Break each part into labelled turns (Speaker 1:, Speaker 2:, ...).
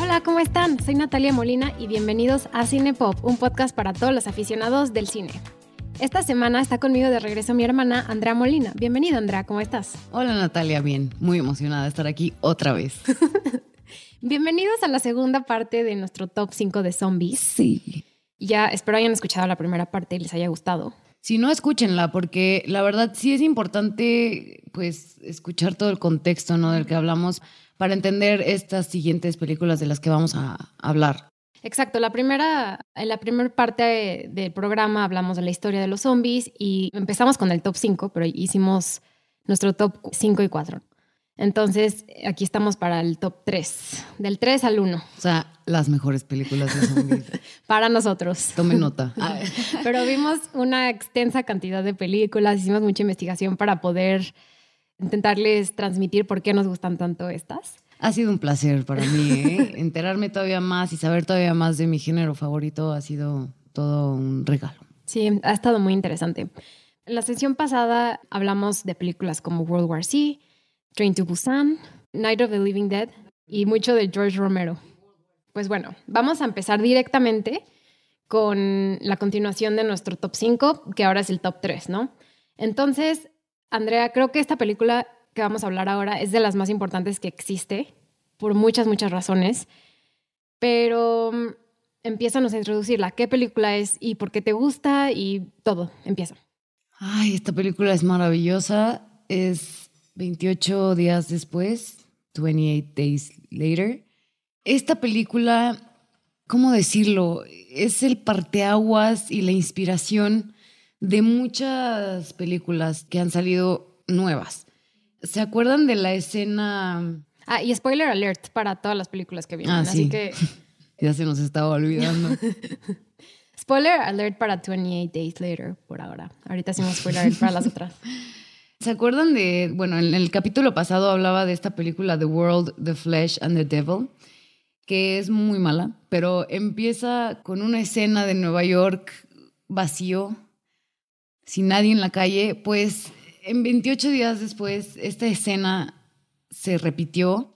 Speaker 1: Hola, ¿cómo están? Soy Natalia Molina y bienvenidos a Cine Pop, un podcast para todos los aficionados del cine. Esta semana está conmigo de regreso mi hermana Andrea Molina. Bienvenida, Andrea, ¿cómo estás?
Speaker 2: Hola Natalia, bien, muy emocionada de estar aquí otra vez.
Speaker 1: Bienvenidos a la segunda parte de nuestro top 5 de zombies.
Speaker 2: Sí.
Speaker 1: Ya espero hayan escuchado la primera parte y les haya gustado.
Speaker 2: Si no, escúchenla, porque la verdad sí es importante, pues, escuchar todo el contexto, ¿no? Del que hablamos para entender estas siguientes películas de las que vamos a hablar.
Speaker 1: Exacto, la primera, en la primera parte del programa hablamos de la historia de los zombies y empezamos con el top 5, pero hicimos nuestro top 5 y 4. Entonces, aquí estamos para el top 3, del 3 al 1.
Speaker 2: O sea, las mejores películas de zombies.
Speaker 1: para nosotros.
Speaker 2: Tomen nota.
Speaker 1: Pero vimos una extensa cantidad de películas, hicimos mucha investigación para poder intentarles transmitir por qué nos gustan tanto estas.
Speaker 2: Ha sido un placer para mí, ¿eh? enterarme todavía más y saber todavía más de mi género favorito ha sido todo un regalo.
Speaker 1: Sí, ha estado muy interesante. En la sesión pasada hablamos de películas como World War Z, Train to Busan, Night of the Living Dead y mucho de George Romero. Pues bueno, vamos a empezar directamente con la continuación de nuestro top 5, que ahora es el top 3, ¿no? Entonces, Andrea, creo que esta película que vamos a hablar ahora es de las más importantes que existe, por muchas, muchas razones, pero mm, empiézanos a introducirla. ¿Qué película es y por qué te gusta? Y todo, empieza.
Speaker 2: Ay, esta película es maravillosa. Es 28 días después, 28 Days Later. Esta película, ¿cómo decirlo? Es el parteaguas y la inspiración de muchas películas que han salido nuevas. ¿Se acuerdan de la escena?
Speaker 1: Ah, y spoiler alert para todas las películas que vienen.
Speaker 2: Ah,
Speaker 1: así
Speaker 2: sí.
Speaker 1: que.
Speaker 2: ya se nos estaba olvidando.
Speaker 1: spoiler alert para 28 Days Later por ahora. Ahorita hacemos spoiler alert para las otras.
Speaker 2: ¿Se acuerdan de, bueno, en el capítulo pasado hablaba de esta película The World, The Flesh and the Devil, que es muy mala, pero empieza con una escena de Nueva York vacío, sin nadie en la calle, pues en 28 días después esta escena se repitió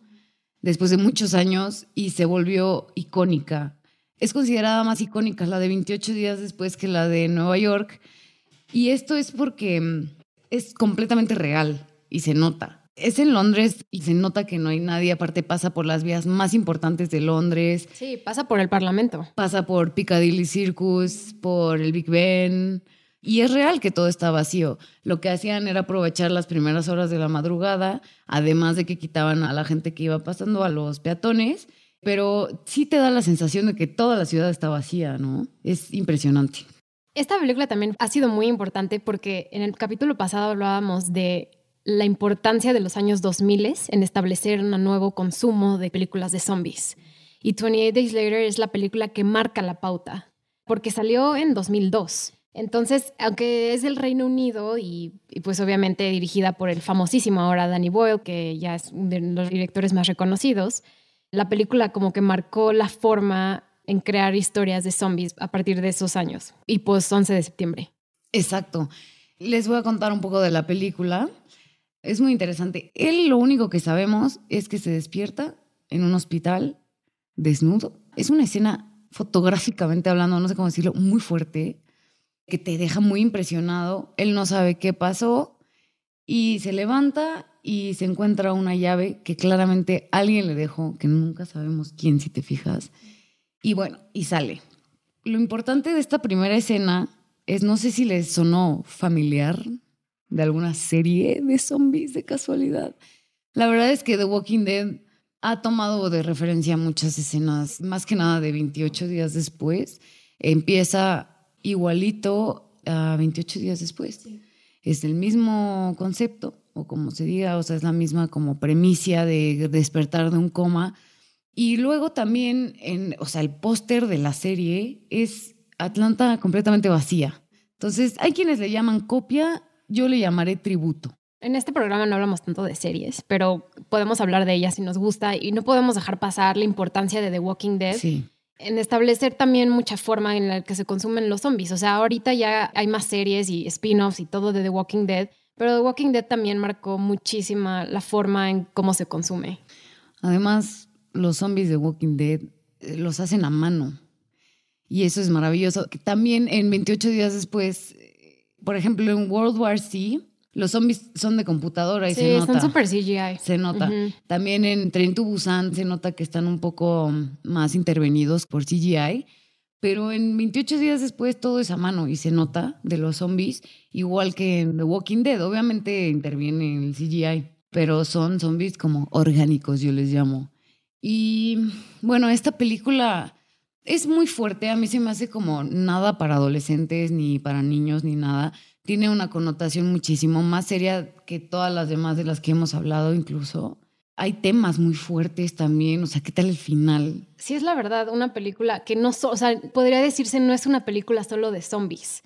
Speaker 2: después de muchos años y se volvió icónica. Es considerada más icónica la de 28 días después que la de Nueva York. Y esto es porque es completamente real y se nota. Es en Londres y se nota que no hay nadie, aparte pasa por las vías más importantes de Londres.
Speaker 1: Sí, pasa por el Parlamento.
Speaker 2: Pasa por Piccadilly Circus, por el Big Ben. Y es real que todo está vacío. Lo que hacían era aprovechar las primeras horas de la madrugada, además de que quitaban a la gente que iba pasando, a los peatones. Pero sí te da la sensación de que toda la ciudad está vacía, ¿no? Es impresionante.
Speaker 1: Esta película también ha sido muy importante porque en el capítulo pasado hablábamos de la importancia de los años 2000 en establecer un nuevo consumo de películas de zombies. Y 28 Days Later es la película que marca la pauta, porque salió en 2002. Entonces, aunque es del Reino Unido y, y, pues obviamente dirigida por el famosísimo ahora Danny Boyle, que ya es uno de los directores más reconocidos, la película como que marcó la forma en crear historias de zombies a partir de esos años y pues 11 de septiembre.
Speaker 2: Exacto. Les voy a contar un poco de la película. Es muy interesante. Él lo único que sabemos es que se despierta en un hospital desnudo. Es una escena fotográficamente hablando, no sé cómo decirlo, muy fuerte, que te deja muy impresionado. Él no sabe qué pasó y se levanta y se encuentra una llave que claramente alguien le dejó, que nunca sabemos quién si te fijas. Y bueno, y sale. Lo importante de esta primera escena es, no sé si les sonó familiar de alguna serie de zombies de casualidad. La verdad es que The Walking Dead ha tomado de referencia muchas escenas, más que nada de 28 días después. Empieza igualito a 28 días después. Sí. Es el mismo concepto, o como se diga, o sea, es la misma como premicia de despertar de un coma. Y luego también, en, o sea, el póster de la serie es Atlanta completamente vacía. Entonces, hay quienes le llaman copia, yo le llamaré tributo.
Speaker 1: En este programa no hablamos tanto de series, pero podemos hablar de ellas si nos gusta y no podemos dejar pasar la importancia de The Walking Dead
Speaker 2: sí.
Speaker 1: en establecer también mucha forma en la que se consumen los zombies. O sea, ahorita ya hay más series y spin-offs y todo de The Walking Dead, pero The Walking Dead también marcó muchísima la forma en cómo se consume.
Speaker 2: Además, los zombies de Walking Dead eh, los hacen a mano. Y eso es maravilloso. También en 28 días después, eh, por ejemplo, en World War C, los zombies son de computadora y
Speaker 1: Sí,
Speaker 2: se nota.
Speaker 1: son super CGI.
Speaker 2: Se nota. También en Tren to Busan se nota que están un poco más intervenidos por CGI. Pero en 28 días después todo es a mano y se nota de los zombies, igual que en The Walking Dead. Obviamente interviene el CGI, pero son zombies como orgánicos, yo les llamo. Y bueno, esta película es muy fuerte. A mí se me hace como nada para adolescentes, ni para niños, ni nada. Tiene una connotación muchísimo más seria que todas las demás de las que hemos hablado, incluso. Hay temas muy fuertes también. O sea, ¿qué tal el final?
Speaker 1: Sí, es la verdad, una película que no, so- o sea, podría decirse no es una película solo de zombies.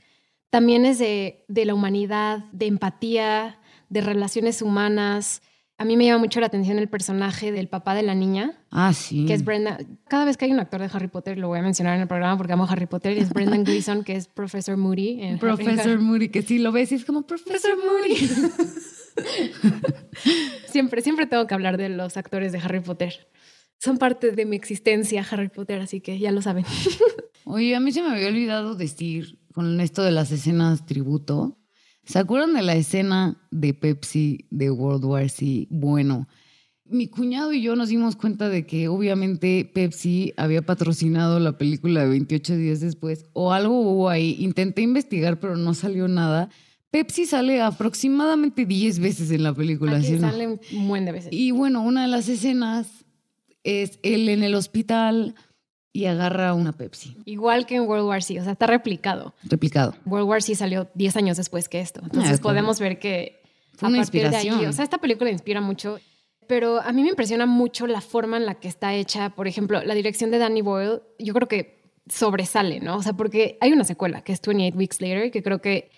Speaker 1: También es de, de la humanidad, de empatía, de relaciones humanas. A mí me llama mucho la atención el personaje del papá de la niña,
Speaker 2: Ah, sí.
Speaker 1: que es Brendan. Cada vez que hay un actor de Harry Potter, lo voy a mencionar en el programa porque amo Harry Potter, y es Brendan Gleeson, que es Professor Moody. En
Speaker 2: Professor Moody, que sí lo ves y es como Professor Moody.
Speaker 1: Siempre, siempre tengo que hablar de los actores de Harry Potter. Son parte de mi existencia, Harry Potter, así que ya lo saben.
Speaker 2: Oye, a mí se me había olvidado decir con esto de las escenas tributo. ¿Se acuerdan de la escena de Pepsi de World War C? Bueno, mi cuñado y yo nos dimos cuenta de que obviamente Pepsi había patrocinado la película de 28 días después o algo hubo ahí. Intenté investigar, pero no salió nada. Pepsi sale aproximadamente 10 veces en la película.
Speaker 1: Aquí
Speaker 2: ¿sí o no?
Speaker 1: sale un buen de veces.
Speaker 2: Y bueno, una de las escenas es él en el hospital y agarra una Pepsi.
Speaker 1: Igual que en World War C, o sea, está replicado.
Speaker 2: Replicado.
Speaker 1: World War C salió 10 años después que esto. Entonces
Speaker 2: Ah,
Speaker 1: podemos ver que
Speaker 2: Fue una
Speaker 1: a partir de ahí, o sea, esta película inspira mucho, pero a mí me impresiona mucho la forma en la que está hecha. Por ejemplo, la dirección de Danny Boyle, yo creo que sobresale, ¿no? O sea, porque hay una secuela que es 28 Weeks Later, que creo que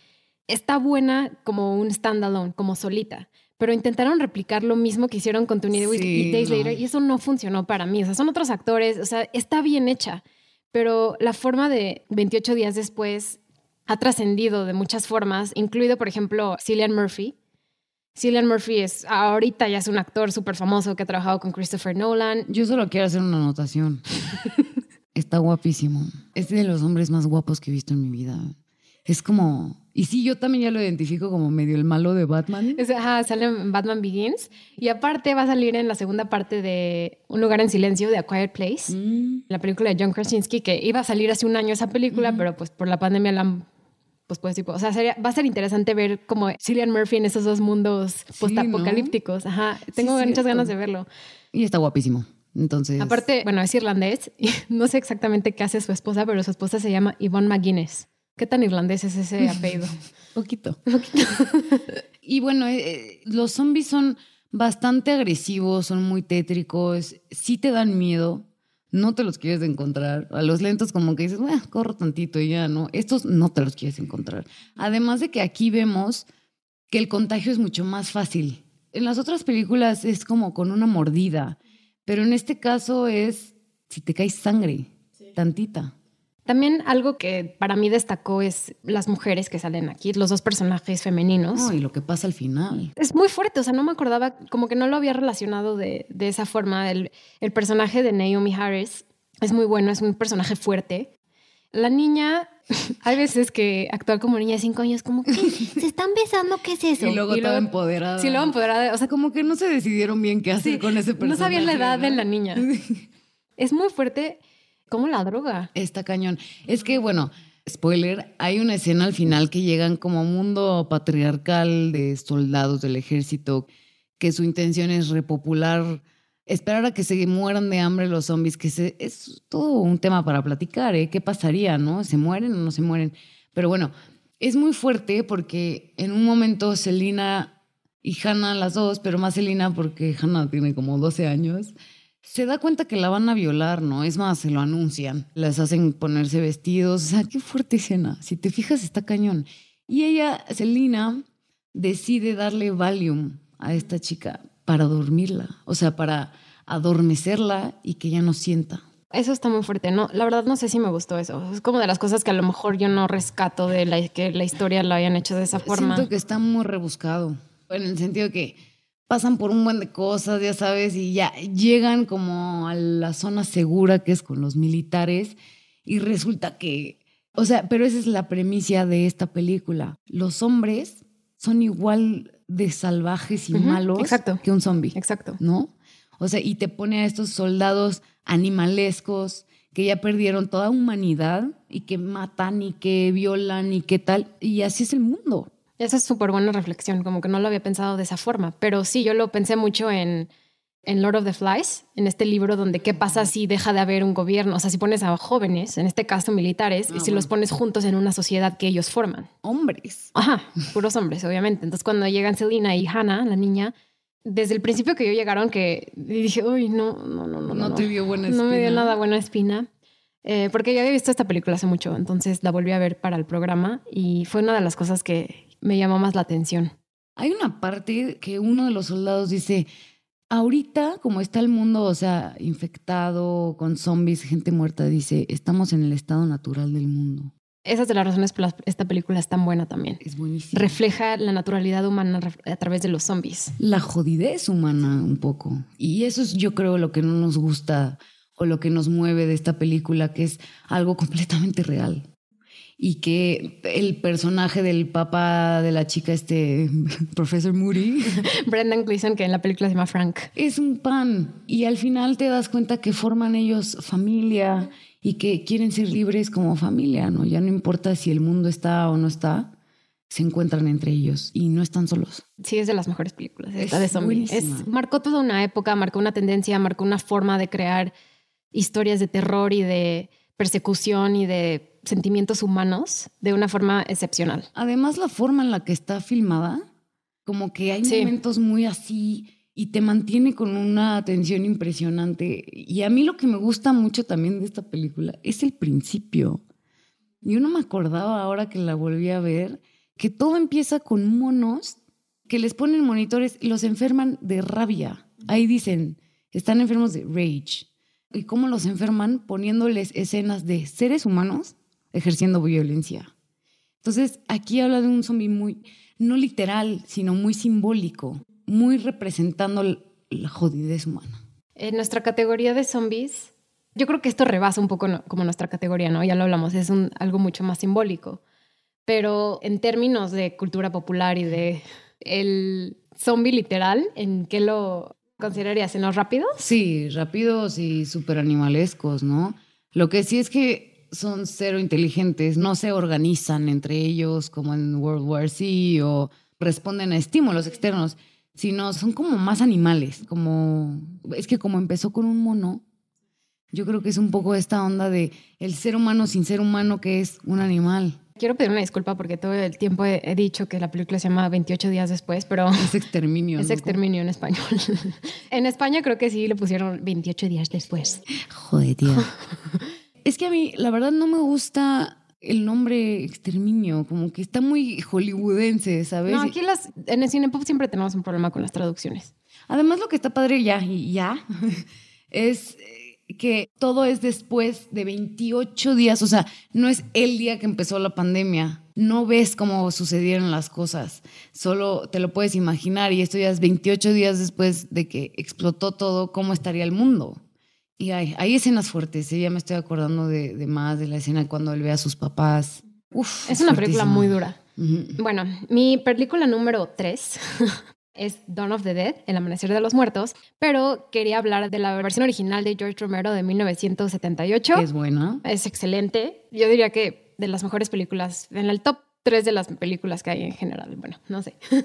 Speaker 1: está buena como un standalone, como solita. Pero intentaron replicar lo mismo que hicieron con 28
Speaker 2: Sí,
Speaker 1: Days
Speaker 2: no.
Speaker 1: Later y eso no funcionó para mí. O sea, son otros actores, o sea, está bien hecha, pero la forma de 28 días después ha trascendido de muchas formas, incluido, por ejemplo, Cillian Murphy. Cillian Murphy es ahorita ya es un actor súper famoso que ha trabajado con Christopher Nolan.
Speaker 2: Yo solo quiero hacer una anotación. Está guapísimo. Es de los hombres más guapos que he visto en mi vida. Es como... Y sí, yo también ya lo identifico como medio el malo de Batman.
Speaker 1: Es- ajá, sale en Batman Begins y aparte va a salir en la segunda parte de Un lugar en silencio de A Quiet Place,
Speaker 2: Mm.
Speaker 1: la película de John Krasinski que iba a salir hace un año esa película, pero pues por la pandemia la han pues pues tipo, o sea, sería- va a ser interesante ver como Cillian Murphy en esos dos mundos
Speaker 2: Sí,
Speaker 1: postapocalípticos. Ajá, tengo
Speaker 2: Sí,
Speaker 1: muchas ganas de verlo.
Speaker 2: Y está guapísimo. Entonces...
Speaker 1: Aparte, bueno, es irlandés y no sé exactamente qué hace su esposa, pero su esposa se llama Yvonne McGuinness. ¿Qué tan irlandés es ese apellido?
Speaker 2: Poquito. y bueno, eh, eh, los zombies son bastante agresivos, son muy tétricos, sí te dan miedo, no te los quieres encontrar. A los lentos como que dices, bueno, corro tantito y ya, ¿no? Estos no te los quieres encontrar. Además de que aquí vemos que el contagio es mucho más fácil. En las otras películas es como con una mordida, pero en este caso es si te cae sangre, tantita.
Speaker 1: También algo que para mí destacó es las mujeres que salen aquí, los dos personajes femeninos.
Speaker 2: No, y lo que pasa al final.
Speaker 1: Es muy fuerte, o sea, no me acordaba, como que no lo había relacionado de, de esa forma. El, el personaje de Naomi Harris es muy bueno, es un personaje fuerte. La niña, hay veces que actuar como niña de cinco años, como que se están besando, ¿qué es eso?
Speaker 2: Y luego toda empoderada.
Speaker 1: Sí, luego empoderada, o sea,
Speaker 2: como que no se decidieron bien qué hacer
Speaker 1: sí,
Speaker 2: con ese personaje.
Speaker 1: no sabían la edad de
Speaker 2: ¿no?
Speaker 1: la niña. Es muy fuerte como la droga.
Speaker 2: Está cañón. Es que, bueno, spoiler, hay una escena al final que llegan como mundo patriarcal de soldados del ejército, que su intención es repopular, esperar a que se mueran de hambre los zombies, que es todo un tema para platicar, ¿eh? ¿Qué pasaría, no? ¿Se mueren o no se mueren? Pero bueno, es muy fuerte porque en un momento Selina y Hannah, las dos, pero más Selina porque Hannah tiene como 12 años, se da cuenta que la van a violar, ¿no? Es más, se lo anuncian. Las hacen ponerse vestidos. O sea, qué fuerte escena. Si te fijas, está cañón. Y ella, Selina, decide darle Valium a esta chica para dormirla. O sea, para adormecerla y que ya no sienta.
Speaker 1: Eso está muy fuerte, ¿no? La verdad no sé si me gustó eso. Es como de las cosas que a lo mejor yo no rescato de la, que la historia lo hayan hecho de esa forma.
Speaker 2: Siento que está muy rebuscado, en el sentido que pasan por un buen de cosas, ya sabes, y ya llegan como a la zona segura que es con los militares y resulta que, o sea, pero esa es la premisa de esta película. Los hombres son igual de salvajes y malos que un zombie.
Speaker 1: Exacto.
Speaker 2: ¿No? O sea, y te pone a estos soldados animalescos que ya perdieron toda humanidad y que matan y que violan y qué tal. Y así es el mundo.
Speaker 1: Esa es súper buena reflexión, como que no lo había pensado de esa forma, pero sí, yo lo pensé mucho en, en Lord of the Flies, en este libro donde qué pasa si deja de haber un gobierno, o sea, si pones a jóvenes, en este caso militares, y ah, si los pones juntos en una sociedad que ellos forman.
Speaker 2: Hombres.
Speaker 1: Ajá, puros hombres, obviamente. Entonces cuando llegan Selina y Hannah, la niña, desde el principio que yo llegaron que dije, uy, no, no, no, no.
Speaker 2: No, te dio buena espina.
Speaker 1: No me dio nada buena espina. Eh, porque ya había visto esta película hace mucho, entonces la volví a ver para el programa y fue una de las cosas que me llamó más la atención.
Speaker 2: Hay una parte que uno de los soldados dice, ahorita como está el mundo, o sea, infectado con zombies, gente muerta, dice, estamos en el estado natural del mundo.
Speaker 1: Esa es de las razones por las que esta película es tan buena también.
Speaker 2: Es buenísima.
Speaker 1: Refleja la naturalidad humana a través de los zombies.
Speaker 2: La jodidez humana un poco. Y eso es yo creo lo que no nos gusta o lo que nos mueve de esta película, que es algo completamente real. Y que el personaje del papá de la chica, este profesor Moody,
Speaker 1: Brendan Gleeson, que en la película se llama Frank,
Speaker 2: es un pan. Y al final te das cuenta que forman ellos familia y que quieren ser libres como familia, ¿no? Ya no importa si el mundo está o no está, se encuentran entre ellos y no están solos.
Speaker 1: Sí, es de las mejores películas. Esta de zombies. Es, marcó toda una época, marcó una tendencia, marcó una forma de crear historias de terror y de persecución y de sentimientos humanos de una forma excepcional.
Speaker 2: Además, la forma en la que está filmada, como que hay momentos muy así y te mantiene con una atención impresionante. Y a mí lo que me gusta mucho también de esta película es el principio. Yo no me acordaba ahora que la volví a ver, que todo empieza con monos que les ponen monitores y los enferman de rabia. Ahí dicen, están enfermos de rage. ¿Y cómo los enferman? Poniéndoles escenas de seres humanos ejerciendo violencia. Entonces, aquí habla de un zombie muy, no literal, sino muy simbólico muy representando la jodidez humana.
Speaker 1: En nuestra categoría de zombies, yo creo que esto rebasa un poco como nuestra categoría, ¿no? Ya lo hablamos, es algo mucho más simbólico. Pero en términos de cultura popular y de el zombie literal, ¿en qué lo considerarías? ¿En los rápidos?
Speaker 2: Sí, rápidos y súper animalescos, ¿no? Lo que sí es que son cero inteligentes, no se organizan entre ellos como en World War Z o responden a estímulos externos sino son como más animales, como es que como empezó con un mono, yo creo que es un poco esta onda de el ser humano sin ser humano que es un animal.
Speaker 1: Quiero pedir una disculpa porque todo el tiempo he, dicho que la película se llama 28 días después, pero...
Speaker 2: Es exterminio.
Speaker 1: Es exterminio en español. en España creo que sí le pusieron 28 días después.
Speaker 2: Joder, tío. es que a mí, la verdad, no me gusta el nombre exterminio, como que está muy hollywoodense, ¿sabes?
Speaker 1: No, aquí las, en el cine pop siempre tenemos un problema con las traducciones.
Speaker 2: Además, lo que está padre ya, y ya, es que todo es después de 28 días, o sea, no es el día que empezó la pandemia, no ves cómo sucedieron las cosas, solo te lo puedes imaginar y esto ya es 28 días después de que explotó todo, cómo estaría el mundo. Y hay, hay escenas fuertes, ¿eh? ya me estoy acordando de, de, más de la escena cuando él ve a sus papás.
Speaker 1: Uf, es, una película muy dura. Bueno, mi película número tres es Dawn of the Dead, El Amanecer de los Muertos, pero quería hablar de la versión original de George Romero de 1978.
Speaker 2: Es buena.
Speaker 1: Es excelente. Yo diría que de las mejores películas, en el top tres de las películas que hay en general. Bueno, no sé.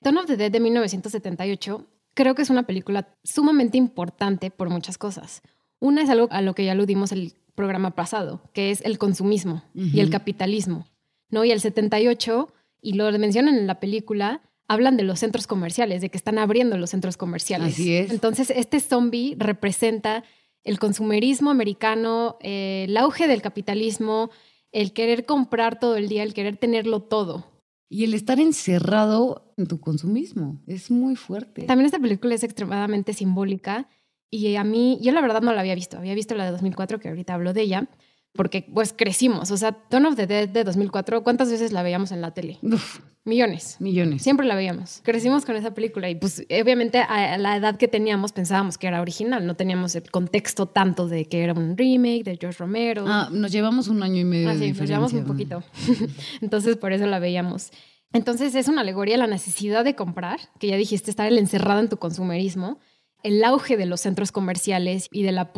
Speaker 1: Dawn of the Dead de 1978 creo que es una película sumamente importante por muchas cosas. Una es algo a lo que ya aludimos el programa pasado, que es el consumismo y el capitalismo. ¿no? Y el 78, y lo mencionan en la película, hablan de los centros comerciales, de que están abriendo los centros comerciales.
Speaker 2: Así es.
Speaker 1: Entonces, este zombie representa el consumerismo americano, eh, el auge del capitalismo, el querer comprar todo el día, el querer tenerlo todo.
Speaker 2: Y el estar encerrado en tu consumismo es muy fuerte.
Speaker 1: También esta película es extremadamente simbólica Y a mí, yo la verdad no la había visto. Había visto la de 2004, que ahorita hablo de ella, porque pues crecimos. O sea, Dawn of the Dead de 2004, ¿cuántas veces la veíamos en la tele?
Speaker 2: Uf,
Speaker 1: Millones.
Speaker 2: millones.
Speaker 1: Siempre la veíamos. Crecimos con esa película y pues obviamente a la edad que teníamos pensábamos que era original, no teníamos el contexto tanto de que era un remake de George Romero.
Speaker 2: Ah, nos llevamos un año y medio
Speaker 1: Ah,
Speaker 2: de
Speaker 1: sí, nos llevamos un
Speaker 2: diferencia.
Speaker 1: poquito. Entonces, por eso la veíamos. Entonces, es una alegoría a la necesidad de comprar, que ya dijiste, estar el encerrado en tu consumerismo, el auge de los centros comerciales y de la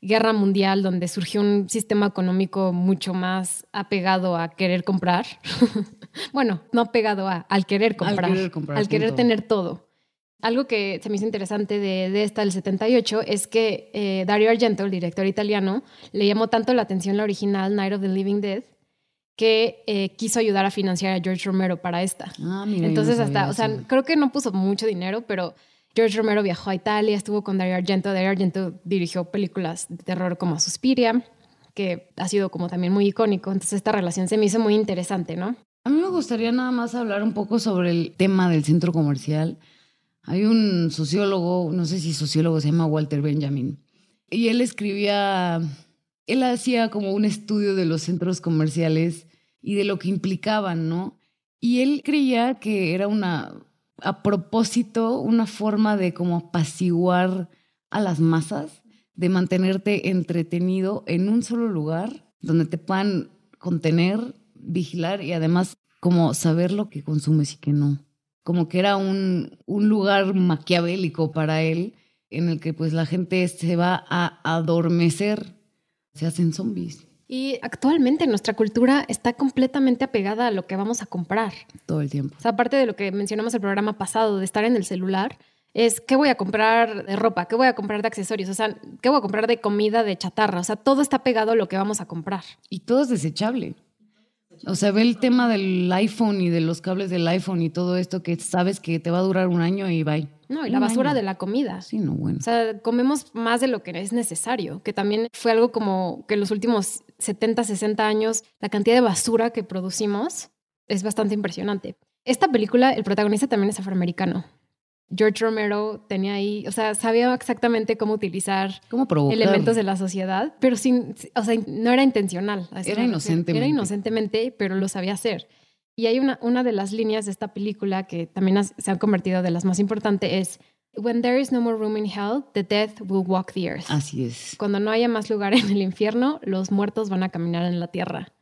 Speaker 1: post-guerra mundial, donde surgió un sistema económico mucho más apegado a querer comprar. bueno, no apegado a, al querer comprar,
Speaker 2: querer comprar,
Speaker 1: al querer tener todo. Algo que se me hizo interesante de, de esta del 78 es que eh, Dario Argento, el director italiano, le llamó tanto la atención la original Night of the Living Dead que eh, quiso ayudar a financiar a George Romero para esta.
Speaker 2: Ah, mira, no
Speaker 1: Entonces hasta, o sea, creo que no puso mucho dinero, pero George Romero viajó a Italia, estuvo con Dario Argento. Dario Argento dirigió películas de terror como Suspiria, que ha sido como también muy icónico. Entonces esta relación se me hizo muy interesante, ¿no?
Speaker 2: A mí me gustaría nada más hablar un poco sobre el tema del centro comercial. Hay un sociólogo, no sé si sociólogo, se llama Walter Benjamin, y él escribía, él hacía como un estudio de los centros comerciales y de lo que implicaban, ¿no? Y él creía que era una, a propósito, una forma de como apaciguar a las masas, de mantenerte entretenido en un solo lugar donde te puedan contener, vigilar y además como saber lo que consumes y que no. Como que era un, un lugar maquiavélico para él en el que pues la gente se va a adormecer, se hacen zombies
Speaker 1: Y actualmente nuestra cultura está completamente apegada a lo que vamos a comprar.
Speaker 2: todo el tiempo.
Speaker 1: O sea, aparte de lo que mencionamos el programa pasado, de estar en el celular, es qué voy a comprar de ropa, qué voy a comprar de accesorios, o sea, qué voy a comprar de comida, de chatarra, o sea, todo está pegado a lo que vamos a comprar.
Speaker 2: Y todo es desechable. O sea, ve el tema del iPhone y de los cables del iPhone y todo esto que sabes que te va a durar un año y bye.
Speaker 1: No, y la
Speaker 2: Un
Speaker 1: basura
Speaker 2: año.
Speaker 1: de la comida.
Speaker 2: Sí, no, bueno.
Speaker 1: O sea, comemos más de lo que es necesario, que también fue algo como que en los últimos 70, 60 años, la cantidad de basura que producimos es bastante impresionante. Esta película, el protagonista también es afroamericano. George Romero tenía ahí, o sea, sabía exactamente cómo utilizar
Speaker 2: ¿Cómo
Speaker 1: elementos de la sociedad, pero sin, o sea, no era intencional.
Speaker 2: Era inocentemente.
Speaker 1: Era inocentemente, pero lo sabía hacer. Y hay una, una de las líneas de esta película que también has- se han convertido de las más importantes es When there is no more room in hell, the dead will walk the earth.
Speaker 2: Así es.
Speaker 1: Cuando no haya más lugar en el infierno, los muertos van a caminar en la tierra.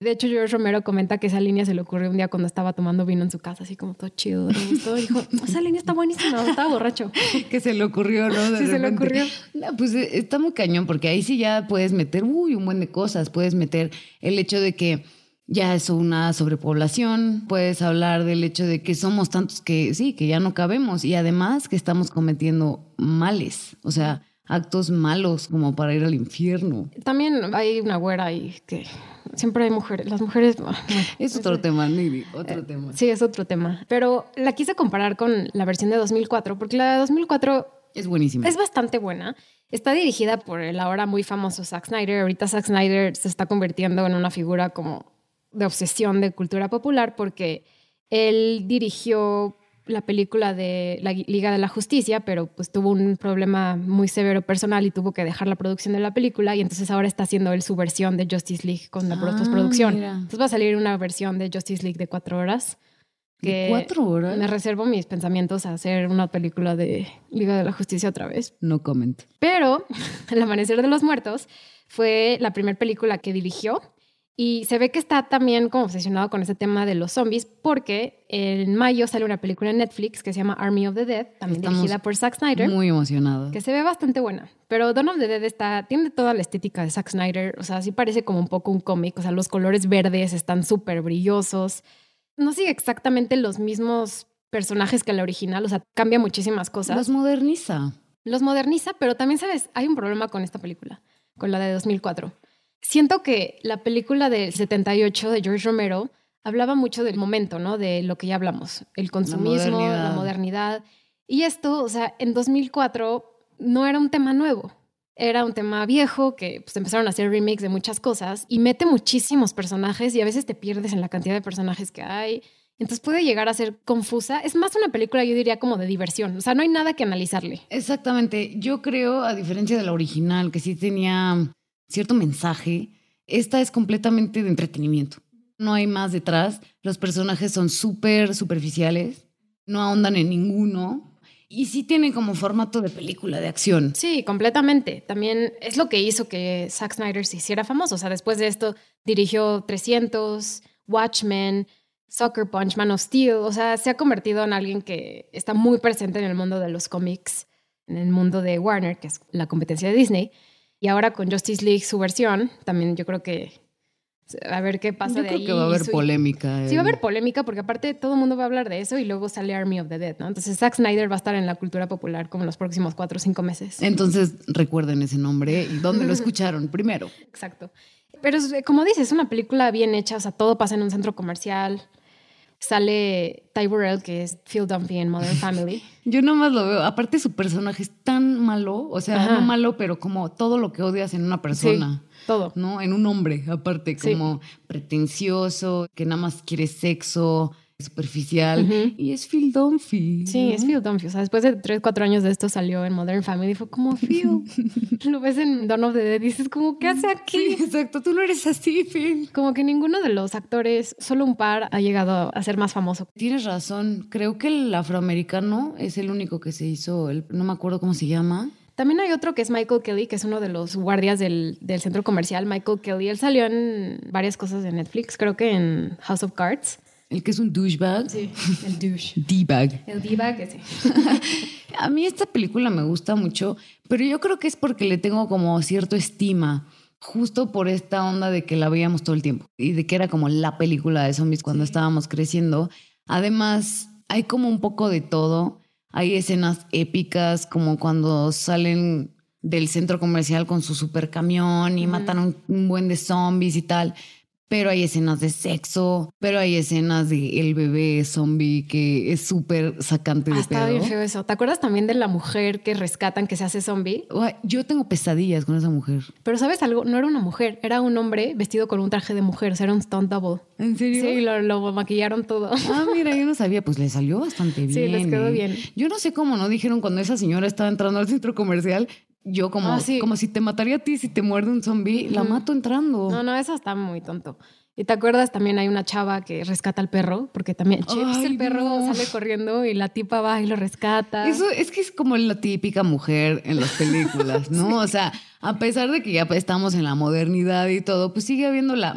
Speaker 1: De hecho, George Romero comenta que esa línea se le ocurrió un día cuando estaba tomando vino en su casa, así como todo chido. Gustó. Dijo, esa línea está buenísima, estaba borracho.
Speaker 2: que se le ocurrió, ¿no? De
Speaker 1: Sí, se le ocurrió.
Speaker 2: No, pues eh, está muy cañón, porque ahí sí ya puedes meter, uy, un buen de cosas. Puedes meter el hecho de que ya es una sobrepoblación, puedes hablar del hecho de que somos tantos que sí, que ya no cabemos y además que estamos cometiendo males, o sea, actos malos como para ir al infierno.
Speaker 1: También hay una güera ahí que siempre hay mujeres. Las mujeres. bueno,
Speaker 2: Es otro tema, Nidhi, otro tema.
Speaker 1: Sí, es otro tema. Pero la quise comparar con la versión de 2004, porque la de 2004
Speaker 2: Es buenísimo.
Speaker 1: es bastante buena. Está dirigida por el ahora muy famoso Zack Snyder. Ahorita Zack Snyder se está convirtiendo en una figura como de obsesión de cultura popular porque él dirigió la película de la Liga de la Justicia, pero pues tuvo un problema muy severo personal y tuvo que dejar la producción de la película y entonces ahora está haciendo él su versión de Justice League con la
Speaker 2: Ah,
Speaker 1: postproducción.
Speaker 2: mira.
Speaker 1: Entonces va a salir una versión de Justice League de cuatro horas.
Speaker 2: ¿De
Speaker 1: Que
Speaker 2: cuatro horas?
Speaker 1: Me reservo mis pensamientos a hacer una película de Liga de la Justicia otra vez.
Speaker 2: No comment.
Speaker 1: Pero El Amanecer de los Muertos fue la primera película que dirigió y se ve que está también como obsesionado con ese tema de los zombies porque en mayo sale una película en Netflix que se llama Army of the Dead, también
Speaker 2: Estamos
Speaker 1: dirigida por Zack Snyder.
Speaker 2: Muy emocionado.
Speaker 1: Que se ve bastante buena. Pero Dawn of the Dead está, tiene toda la estética de Zack Snyder. O sea, sí parece como un poco un cómic. O sea, los colores verdes están súper brillosos. No sigue exactamente los mismos personajes que la original. O sea, cambia muchísimas cosas.
Speaker 2: Los moderniza.
Speaker 1: Los moderniza, pero también, ¿sabes? Hay un problema con esta película, con la de 2004. Siento que la película del 78 de George Romero hablaba mucho del momento, ¿no? De lo que ya hablamos, el consumismo, la
Speaker 2: modernidad.
Speaker 1: modernidad. Y esto, o sea, en 2004 no era un tema nuevo. Era un tema viejo que pues, empezaron a hacer remakes de muchas cosas y mete muchísimos personajes y a veces te pierdes en la cantidad de personajes que hay Entonces puede llegar a ser confusa. Es más una película, yo diría, como de diversión. O sea, no hay nada que analizarle.
Speaker 2: Exactamente. Yo creo, a diferencia de la original, que sí tenía cierto mensaje, esta es completamente de entretenimiento. No hay más detrás. Los personajes son súper superficiales, no ahondan en ninguno. Y sí tienen como formato de película de acción.
Speaker 1: Sí, completamente. También es lo que hizo que Zack Snyder se hiciera famoso. O sea, después de esto dirigió 300, Watchmen, Soccer Punch, Man of Steel. O sea, se ha convertido en alguien que está muy presente en el mundo de los cómics, en el mundo de Warner, que es la competencia de Disney. Y ahora con Justice League, su versión, también yo creo que a ver qué pasa
Speaker 2: Yo
Speaker 1: de
Speaker 2: creo
Speaker 1: ahí.
Speaker 2: que va a haber polémica.
Speaker 1: Sí, va a haber polémica porque aparte todo el mundo va a hablar de eso y luego sale Army of the Dead, ¿no? Entonces Zack Snyder va a estar en la cultura popular como en los próximos cuatro o cinco meses.
Speaker 2: Entonces recuerden ese nombre y dónde lo escucharon primero.
Speaker 1: Exacto. Pero como dices, es una película bien hecha, o sea, todo pasa en un centro comercial. Sale Ty Burrell, que es Phil Dunphy en Modern Family.
Speaker 2: Yo nomás lo veo. Aparte su personaje es tan malo, o sea,
Speaker 1: Ajá.
Speaker 2: no malo, pero como todo lo que odias en una persona.
Speaker 1: Sí, todo.
Speaker 2: ¿no? En un hombre, aparte,
Speaker 1: Sí.
Speaker 2: como pretencioso, que nada más quiere sexo, superficial. Y es Phil Dunphy.
Speaker 1: Sí,
Speaker 2: ¿no?
Speaker 1: es Phil Dunphy. O sea, después de 3, 4 años de esto salió en Modern Family. Fue como Phil. Lo ves en Dawn of the Dead y dices como, ¿qué hace aquí?
Speaker 2: Sí, exacto. Tú no eres así, Phil.
Speaker 1: Como que ninguno de los actores, solo un par, ha llegado a ser más famoso.
Speaker 2: Tienes razón. Creo que el afroamericano es el único que se hizo, el- no me acuerdo cómo se llama.
Speaker 1: También hay otro que es Michael Kelly, que es uno de los guardias del, del centro comercial. Michael Kelly, él salió en varias cosas de Netflix, creo que en House of Cards.
Speaker 2: El que es un douchebag.
Speaker 1: Sí, el douche.
Speaker 2: D-bag.
Speaker 1: El diva ese.
Speaker 2: A mí esta película me gusta mucho, pero yo creo que es porque le tengo como cierto estima, justo por esta onda de que la veíamos todo el tiempo y de que era como la película de zombies cuando estábamos creciendo. Además, hay como un poco de todo. Hay escenas épicas como cuando salen del centro comercial con su super camión y matan a un, un buen de zombies y tal. Pero hay escenas de sexo, pero hay escenas de el bebé zombie que es súper sacante de
Speaker 1: Ah,
Speaker 2: pedo.
Speaker 1: bien feo eso. ¿Te acuerdas también de la mujer que rescatan que se hace zombie?
Speaker 2: Yo tengo pesadillas con esa mujer.
Speaker 1: Pero ¿sabes algo? No era una mujer, era un hombre vestido con un traje de mujer, o sea, era un stunt double.
Speaker 2: ¿En serio?
Speaker 1: Sí, lo, lo maquillaron todo.
Speaker 2: Ah, mira, yo no sabía, pues le salió bastante bien.
Speaker 1: Sí, les quedó
Speaker 2: ¿eh?
Speaker 1: bien.
Speaker 2: Yo no sé cómo no dijeron cuando esa señora estaba entrando al centro comercial, yo como,
Speaker 1: Ah, sí.
Speaker 2: como si te mataría a ti si te muerde un zombie, la mato entrando.
Speaker 1: No, no, eso está muy tonto. ¿Y te acuerdas? También hay una chava que rescata al perro, porque también Chips,
Speaker 2: Ay,
Speaker 1: el perro,
Speaker 2: no.
Speaker 1: sale corriendo y la tipa va y lo rescata.
Speaker 2: Eso es que es como la típica mujer en las películas, ¿no? O sea, a pesar de que ya estamos en la modernidad y todo, pues sigue habiendo la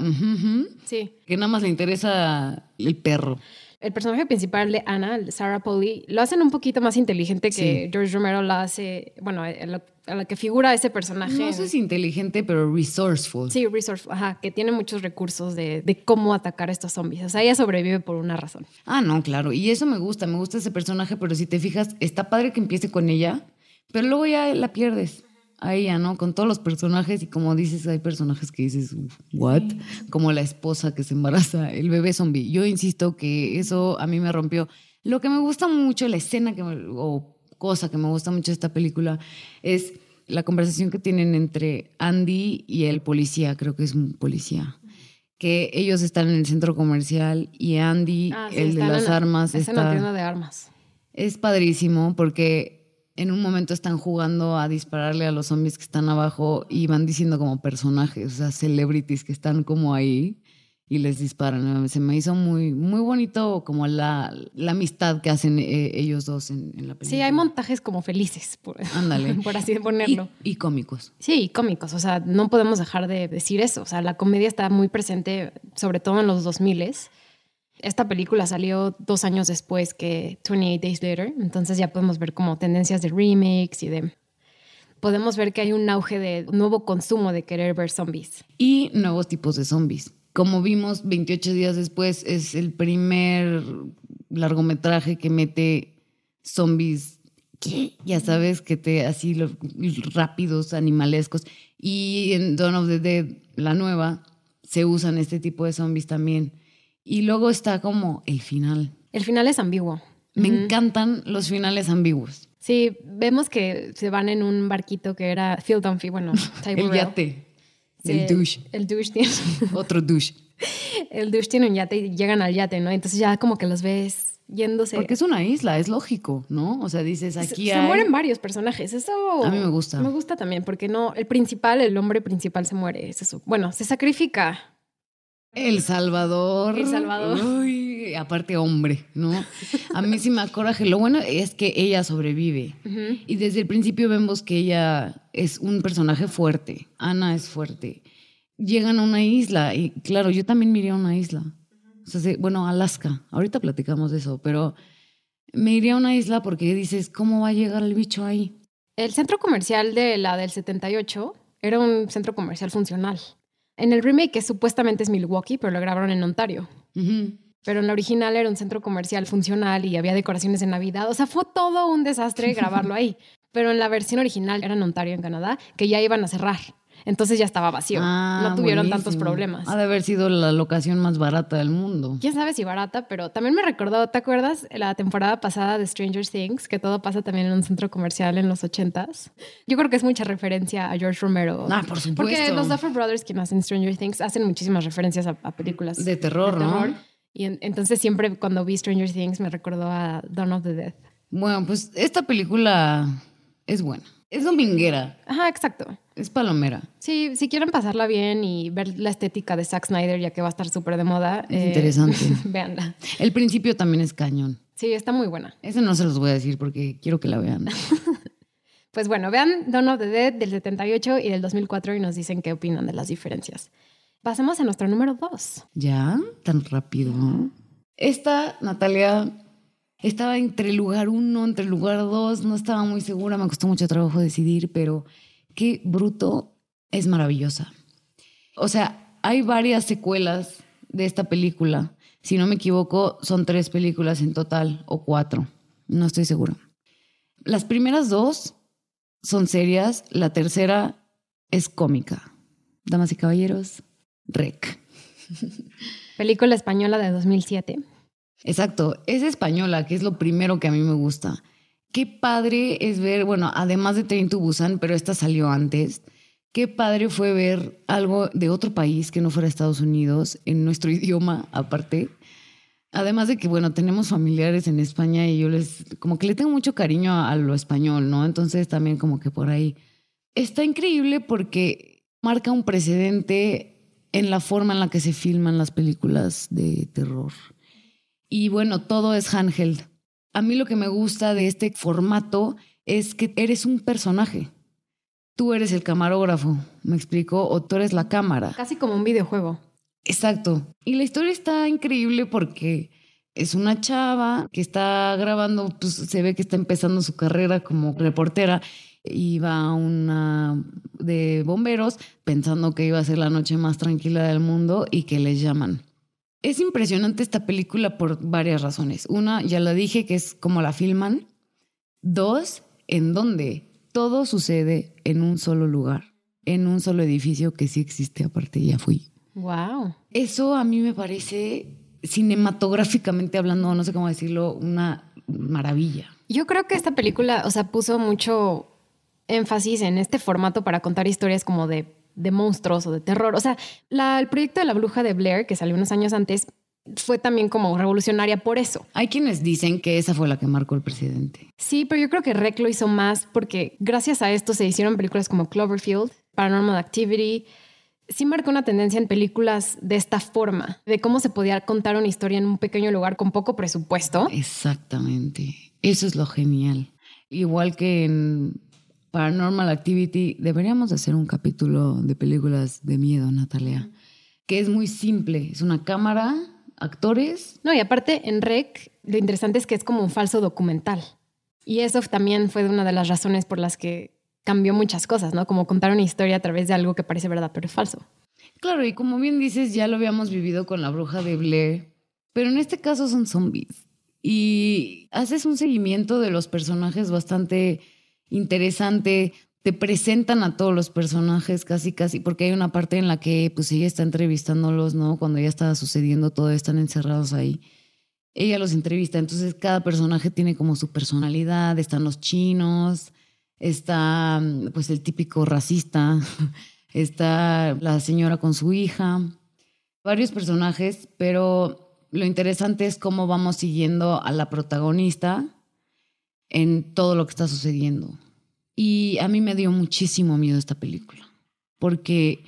Speaker 1: Sí.
Speaker 2: que nada más le interesa el perro.
Speaker 1: El personaje principal de Anna, Sarah Polly, lo hacen un poquito más inteligente que
Speaker 2: Sí.
Speaker 1: George Romero la hace, bueno, a la, que figura ese personaje.
Speaker 2: No sé si inteligente, pero resourceful.
Speaker 1: Sí, resource, ajá, que tiene muchos recursos de, de cómo atacar a estos zombies. O sea, ella sobrevive por una razón.
Speaker 2: Ah, no, claro. Y eso me gusta, me gusta ese personaje, pero si te fijas, está padre que empiece con ella, pero luego ya la pierdes a ella, ¿no? Con todos los personajes y como dices, hay personajes que dices, ¿what? Como la esposa que se embaraza, el bebé zombie. Yo insisto que eso a mí me rompió. Lo que me gusta mucho, la escena que me- o cosa que me gusta mucho de esta película es la conversación que tienen entre Andy y el policía, creo que es un policía. Que ellos están en el centro comercial y Andy,
Speaker 1: Ah, sí,
Speaker 2: el de las
Speaker 1: la-
Speaker 2: armas,
Speaker 1: Es en la
Speaker 2: está,
Speaker 1: tienda de armas.
Speaker 2: es padrísimo porque en un momento están jugando a dispararle a los zombies que están abajo y van diciendo como personajes, o sea, celebrities que están como ahí y les disparan. Se me hizo muy, muy bonito como la, la amistad que hacen eh, ellos dos en, en la película.
Speaker 1: Sí, hay montajes como felices, por,
Speaker 2: Ándale.
Speaker 1: por así
Speaker 2: y,
Speaker 1: ponerlo.
Speaker 2: y cómicos.
Speaker 1: Sí, cómicos, o sea, no podemos dejar de decir eso. O sea, la comedia está muy presente, sobre todo en los 2000 Esta película salió dos años después que 28 Days Later, entonces ya podemos ver como tendencias de remakes y de... Podemos ver que hay un auge de nuevo consumo de querer ver zombies.
Speaker 2: y nuevos tipos de zombies. Como vimos 28 días después, es el primer largometraje que mete zombies, ¿qué? Ya sabes, que te así los, rápidos, animalescos. Y en Dawn of the Dead, la nueva, se usan este tipo de zombies también. Y luego está como el final.
Speaker 1: El final es ambiguo.
Speaker 2: Me encantan los finales ambiguos.
Speaker 1: Sí, vemos que se van en un barquito que era Phil Dunphy, bueno,
Speaker 2: El yate,
Speaker 1: Sí,
Speaker 2: el douche,
Speaker 1: El douche tiene-
Speaker 2: otro douche.
Speaker 1: el douche tiene un yate y llegan al yate, ¿no? Entonces ya como que los ves yéndose.
Speaker 2: Porque es una isla, es lógico, ¿no? O sea, dices, aquí
Speaker 1: se,
Speaker 2: hay...
Speaker 1: mueren varios personajes. Eso
Speaker 2: A mí me gusta.
Speaker 1: Me gusta también porque no, el principal, el hombre principal se muere. Es eso. Bueno, se sacrifica.
Speaker 2: El Salvador.
Speaker 1: El Salvador.
Speaker 2: Uy, aparte hombre, ¿no? A mí sí me acoraje. Lo bueno es que ella sobrevive. Y desde el principio vemos que ella es un personaje fuerte. Ana es fuerte. Llegan a una isla y claro, yo también me iría a una isla. O sea, sí, bueno, Alaska. Ahorita platicamos de eso, pero me iría a una isla porque dices, ¿cómo va a llegar el bicho ahí?
Speaker 1: El centro comercial de la del 78 era un centro comercial funcional. En el remake, que supuestamente es Milwaukee, pero lo grabaron en Ontario. Pero en la original era un centro comercial funcional y había decoraciones de Navidad. O sea, fue todo un desastre grabarlo ahí. Pero en la versión original era en Ontario, en Canadá, que ya iban a cerrar. Entonces ya estaba vacío.
Speaker 2: Ah,
Speaker 1: no tuvieron tantos problemas.
Speaker 2: Ha de haber sido la locación más barata del mundo.
Speaker 1: Quién sabe si barata, pero también me recordó, ¿te acuerdas la temporada pasada de Stranger Things? Que todo pasa también en un centro comercial en los ochentas. Yo creo que es mucha referencia a George Romero.
Speaker 2: Ah, por supuesto.
Speaker 1: Porque los Duffer Brothers, quienes hacen Stranger Things, hacen muchísimas referencias a, a películas
Speaker 2: De terror, ¿no?
Speaker 1: Y en- entonces siempre cuando vi Stranger Things me recordó a Dawn of the Dead.
Speaker 2: Bueno, pues esta película es buena. Es dominguera,
Speaker 1: Ajá, exacto.
Speaker 2: Es palomera.
Speaker 1: Sí, si quieren pasarla bien y ver la estética de Zack Snyder, ya que va a estar súper de moda.
Speaker 2: Es interesante.
Speaker 1: Véanla.
Speaker 2: El principio también es cañón.
Speaker 1: Sí, está muy buena.
Speaker 2: Ese no se los voy a decir porque quiero que la vean.
Speaker 1: Pues bueno, vean Dawn of the Dead del 78 y del 2004 y nos dicen qué opinan de las diferencias. Pasemos a nuestro número 2.
Speaker 2: ¿Ya? Tan rápido. Esta, Natalia, estaba entre lugar uno, entre lugar dos, no estaba muy segura, me costó mucho trabajo decidir, pero qué bruto, es maravillosa. O sea, hay varias secuelas de esta película. Si no me equivoco, son tres películas en total, o cuatro, no estoy segura. Las primeras dos son serias, la tercera es cómica. Damas y caballeros, rec.
Speaker 1: Película española de 2007.
Speaker 2: Exacto, es española, que es lo primero que a mí me gusta. Qué padre es ver, bueno, además de Train to Busan, pero esta salió antes. Qué padre fue ver algo de otro país que no fuera Estados Unidos, en nuestro idioma aparte. Además de que, bueno, tenemos familiares en España y yo les, como que le tengo mucho cariño a, a lo español, ¿no? Entonces también como que por ahí. Está increíble porque marca un precedente en la forma en la que se filman las películas de terror. Y bueno, todo es handheld. A mí lo que me gusta de este formato es que eres un personaje. Tú eres el camarógrafo, ¿me explico? O tú eres la cámara.
Speaker 1: Casi como un videojuego.
Speaker 2: Exacto. Y la historia está increíble porque es una chava que está grabando, pues se ve que está empezando su carrera como reportera y va a una de bomberos pensando que iba a ser la noche más tranquila del mundo y que les llaman. Es impresionante esta película por varias razones. Una, ya la dije, que es como la filman. Dos, en donde todo sucede en un solo lugar, en un solo edificio que sí existe, aparte ya fui.
Speaker 1: Wow.
Speaker 2: Eso a mí me parece, cinematográficamente hablando, no sé cómo decirlo, una maravilla.
Speaker 1: Yo creo que esta película, o sea, puso mucho énfasis en este formato para contar historias como de, de monstruos o de terror. O sea, la- el proyecto de la bruja de Blair, que salió unos años antes, fue también como revolucionaria por eso.
Speaker 2: Hay quienes dicen que esa fue la que marcó el presidente.
Speaker 1: Sí, pero yo creo que Rec lo hizo más porque gracias a esto se hicieron películas como Cloverfield, Paranormal Activity. Sí marcó una tendencia en películas de esta forma, de cómo se podía contar una historia en un pequeño lugar con poco presupuesto.
Speaker 2: Exactamente. Eso es lo genial. Igual que en Paranormal Activity, deberíamos hacer un capítulo de películas de miedo, Natalia, que es muy simple. Es una cámara, actores.
Speaker 1: No, y aparte en Rec, lo interesante es que es como un falso documental. Y eso también fue una de las razones por las que cambió muchas cosas, ¿no? Como contar una historia a través de algo que parece verdad, pero es falso.
Speaker 2: Claro, y como bien dices, ya lo habíamos vivido con la bruja de Blair, pero en este caso son zombies. Y haces un seguimiento de los personajes bastante interesante. Te presentan a todos los personajes casi, casi, porque hay una parte en la que pues ella está entrevistándolos, ¿no? Cuando ya está sucediendo todo, están encerrados ahí. Ella los entrevista, entonces cada personaje tiene como su personalidad, están los chinos, está pues el típico racista, está la señora con su hija. varios personajes, pero lo interesante es cómo vamos siguiendo a la protagonista en todo lo que está sucediendo. Y a mí me dio muchísimo miedo esta película, porque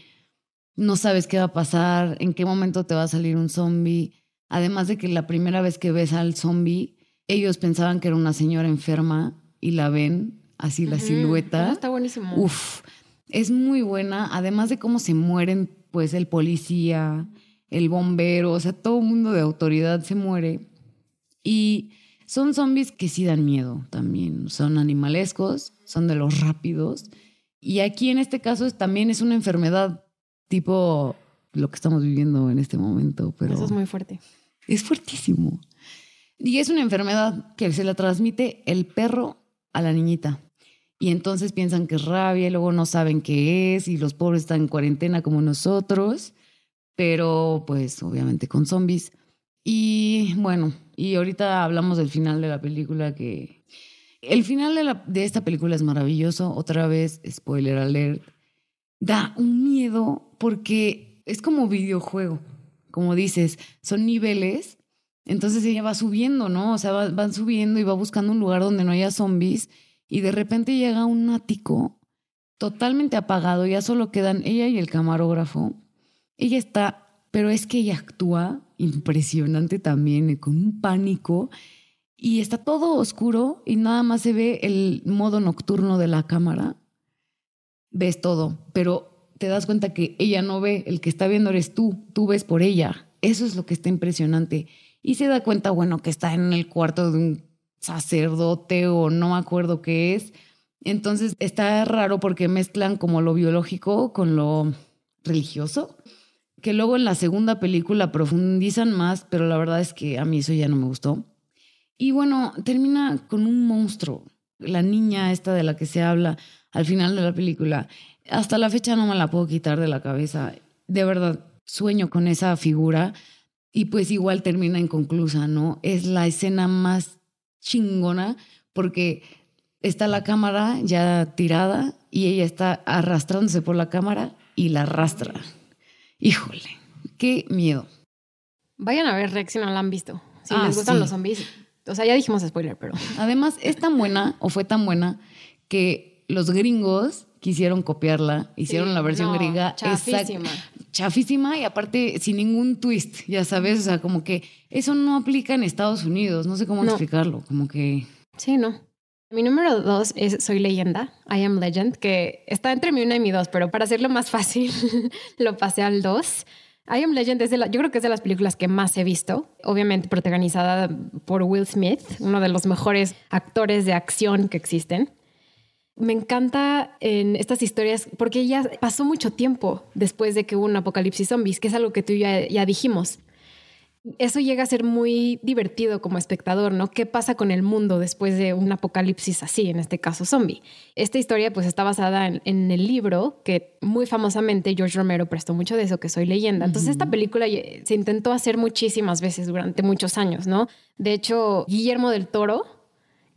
Speaker 2: no sabes qué va a pasar, en qué momento te va a salir un zombie. Además de que la primera vez que ves al zombie, ellos pensaban que era una señora enferma y la ven así la silueta.
Speaker 1: está buenísimo.
Speaker 2: Uf, es muy buena. Además de cómo se mueren, pues el policía, el bombero, o sea, todo el mundo de autoridad se muere. Y son zombies que sí dan miedo también. Son animalescos, son de los rápidos. Y aquí en este caso también es una enfermedad tipo lo que estamos viviendo en este momento. Pero
Speaker 1: Eso es muy fuerte.
Speaker 2: Es fuertísimo. Y es una enfermedad que se la transmite el perro a la niñita. Y entonces piensan que es rabia y luego no saben qué es y los pobres están en cuarentena como nosotros, pero pues obviamente con zombies. Y bueno, y ahorita hablamos del final de la película que... El final de, la, de esta película es maravilloso, otra vez, spoiler alert, da un miedo porque es como videojuego, como dices, son niveles, entonces ella va subiendo, ¿no? O sea, van subiendo y va buscando un lugar donde no haya zombies y de repente llega un ático totalmente apagado, ya solo quedan ella y el camarógrafo. Ella está, pero es que ella actúa impresionante también, con un pánico y está todo oscuro y nada más se ve el modo nocturno de la cámara. Ves todo, pero te das cuenta que ella no ve, el que está viendo eres tú, tú ves por ella. Eso es lo que está impresionante. Y se da cuenta, bueno, que está en el cuarto de un sacerdote o no me acuerdo qué es. Entonces está raro porque mezclan como lo biológico con lo religioso, que luego en la segunda película profundizan más, pero la verdad es que a mí eso ya no me gustó. Y bueno, termina con un monstruo, la niña esta de la que se habla al final de la película. Hasta la fecha no me la puedo quitar de la cabeza. De verdad, sueño con esa figura y pues igual termina inconclusa, ¿no? Es la escena más chingona porque está la cámara ya tirada y ella está arrastrándose por la cámara y la arrastra. Híjole, qué miedo.
Speaker 1: Vayan a ver Rex si no la han visto. Si ah, les gustan los zombies. O sea, ya dijimos spoiler, pero.
Speaker 2: Además, es tan buena o fue tan buena que los gringos quisieron copiarla, hicieron la versión griega.
Speaker 1: Chafísima.
Speaker 2: Chafísima y aparte sin ningún twist, ya sabes, o sea, como que eso no aplica en Estados Unidos, no sé cómo explicarlo, como que...
Speaker 1: Sí, no. Mi número dos es Soy leyenda, I am legend, que está entre mi una y mi dos, pero para hacerlo más fácil lo pasé al dos. I Am Legend es de la, yo creo que es de las películas que más he visto, obviamente protagonizada por Will Smith, uno de los mejores actores de acción que existen. Me encanta en estas historias porque ya pasó mucho tiempo después de que hubo un apocalipsis zombies, que es algo que tú ya, ya dijimos. Eso llega a ser muy divertido como espectador, ¿no? ¿Qué pasa con el mundo después de un apocalipsis así, en este caso zombie? Esta historia pues está basada en, el libro que muy famosamente George Romero prestó mucho de eso, que soy leyenda. Entonces esta película se intentó hacer muchísimas veces durante muchos años, ¿no? De hecho, Guillermo del Toro,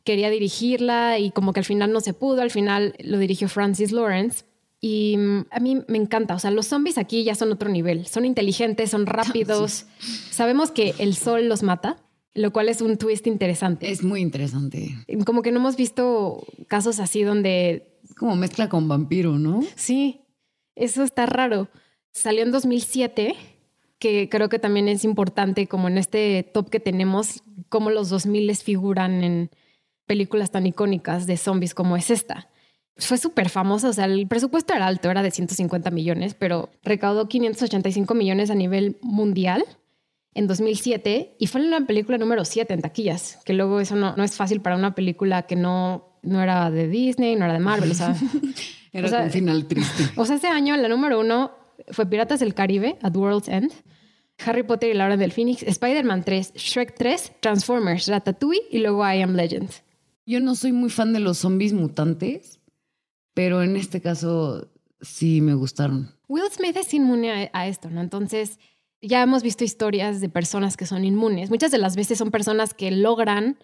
Speaker 1: quería dirigirla y como que al final no se pudo, al final lo dirigió Francis Lawrence. Y mm, a mí me encanta, o sea, los zombies aquí ya son otro nivel, son inteligentes, son rápidos. Sabemos que el sol los mata, lo cual es un twist interesante.
Speaker 2: Es muy interesante.
Speaker 1: Como que no hemos visto casos así donde...
Speaker 2: Como mezcla con vampiro, ¿no?
Speaker 1: Sí, eso está raro. Salió en 2007, que creo que también es importante como en este top que tenemos, cómo los 2000 figuran en, películas tan icónicas de zombies como es esta. Fue súper famosa, o sea, el presupuesto era alto, era de 150 millones, pero recaudó 585 millones a nivel mundial en 2007 y fue la película número 7 en taquillas, que luego eso no, no es fácil para una película que no, no era de Disney, no era de Marvel, o sea...
Speaker 2: era un final triste.
Speaker 1: O sea, ese año la número uno fue Piratas del Caribe, At World's End, Harry Potter y la Hora del Phoenix, Spider-Man 3, Shrek 3, Transformers, Ratatouille y luego I Am Legend.
Speaker 2: Yo no soy muy fan de los zombies mutantes, pero en este caso sí me gustaron.
Speaker 1: Will Smith es inmune a, esto, ¿no? Entonces, ya hemos visto historias de personas que son inmunes. Muchas de las veces son personas que logran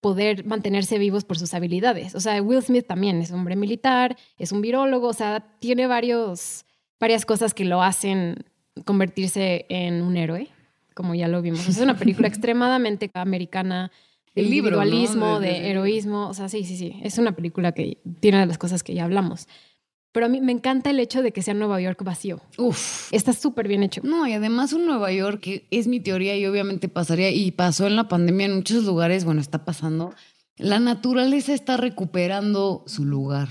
Speaker 1: poder mantenerse vivos por sus habilidades. O sea, Will Smith también es hombre militar, es un virólogo, o sea, tiene varios, varias cosas que lo hacen convertirse en un héroe, como ya lo vimos. Es una película extremadamente americana,
Speaker 2: El libro, ¿no? De-
Speaker 1: de,
Speaker 2: de-
Speaker 1: heroísmo. O sea, sí, sí, sí. Es una película que tiene de las cosas que ya hablamos. Pero a mí me encanta el hecho de que sea Nueva York vacío.
Speaker 2: Uf.
Speaker 1: Está súper bien hecho.
Speaker 2: No, y además un Nueva York, que es mi teoría y obviamente pasaría, y pasó en la pandemia en muchos lugares, bueno, está pasando, la naturaleza está recuperando su lugar.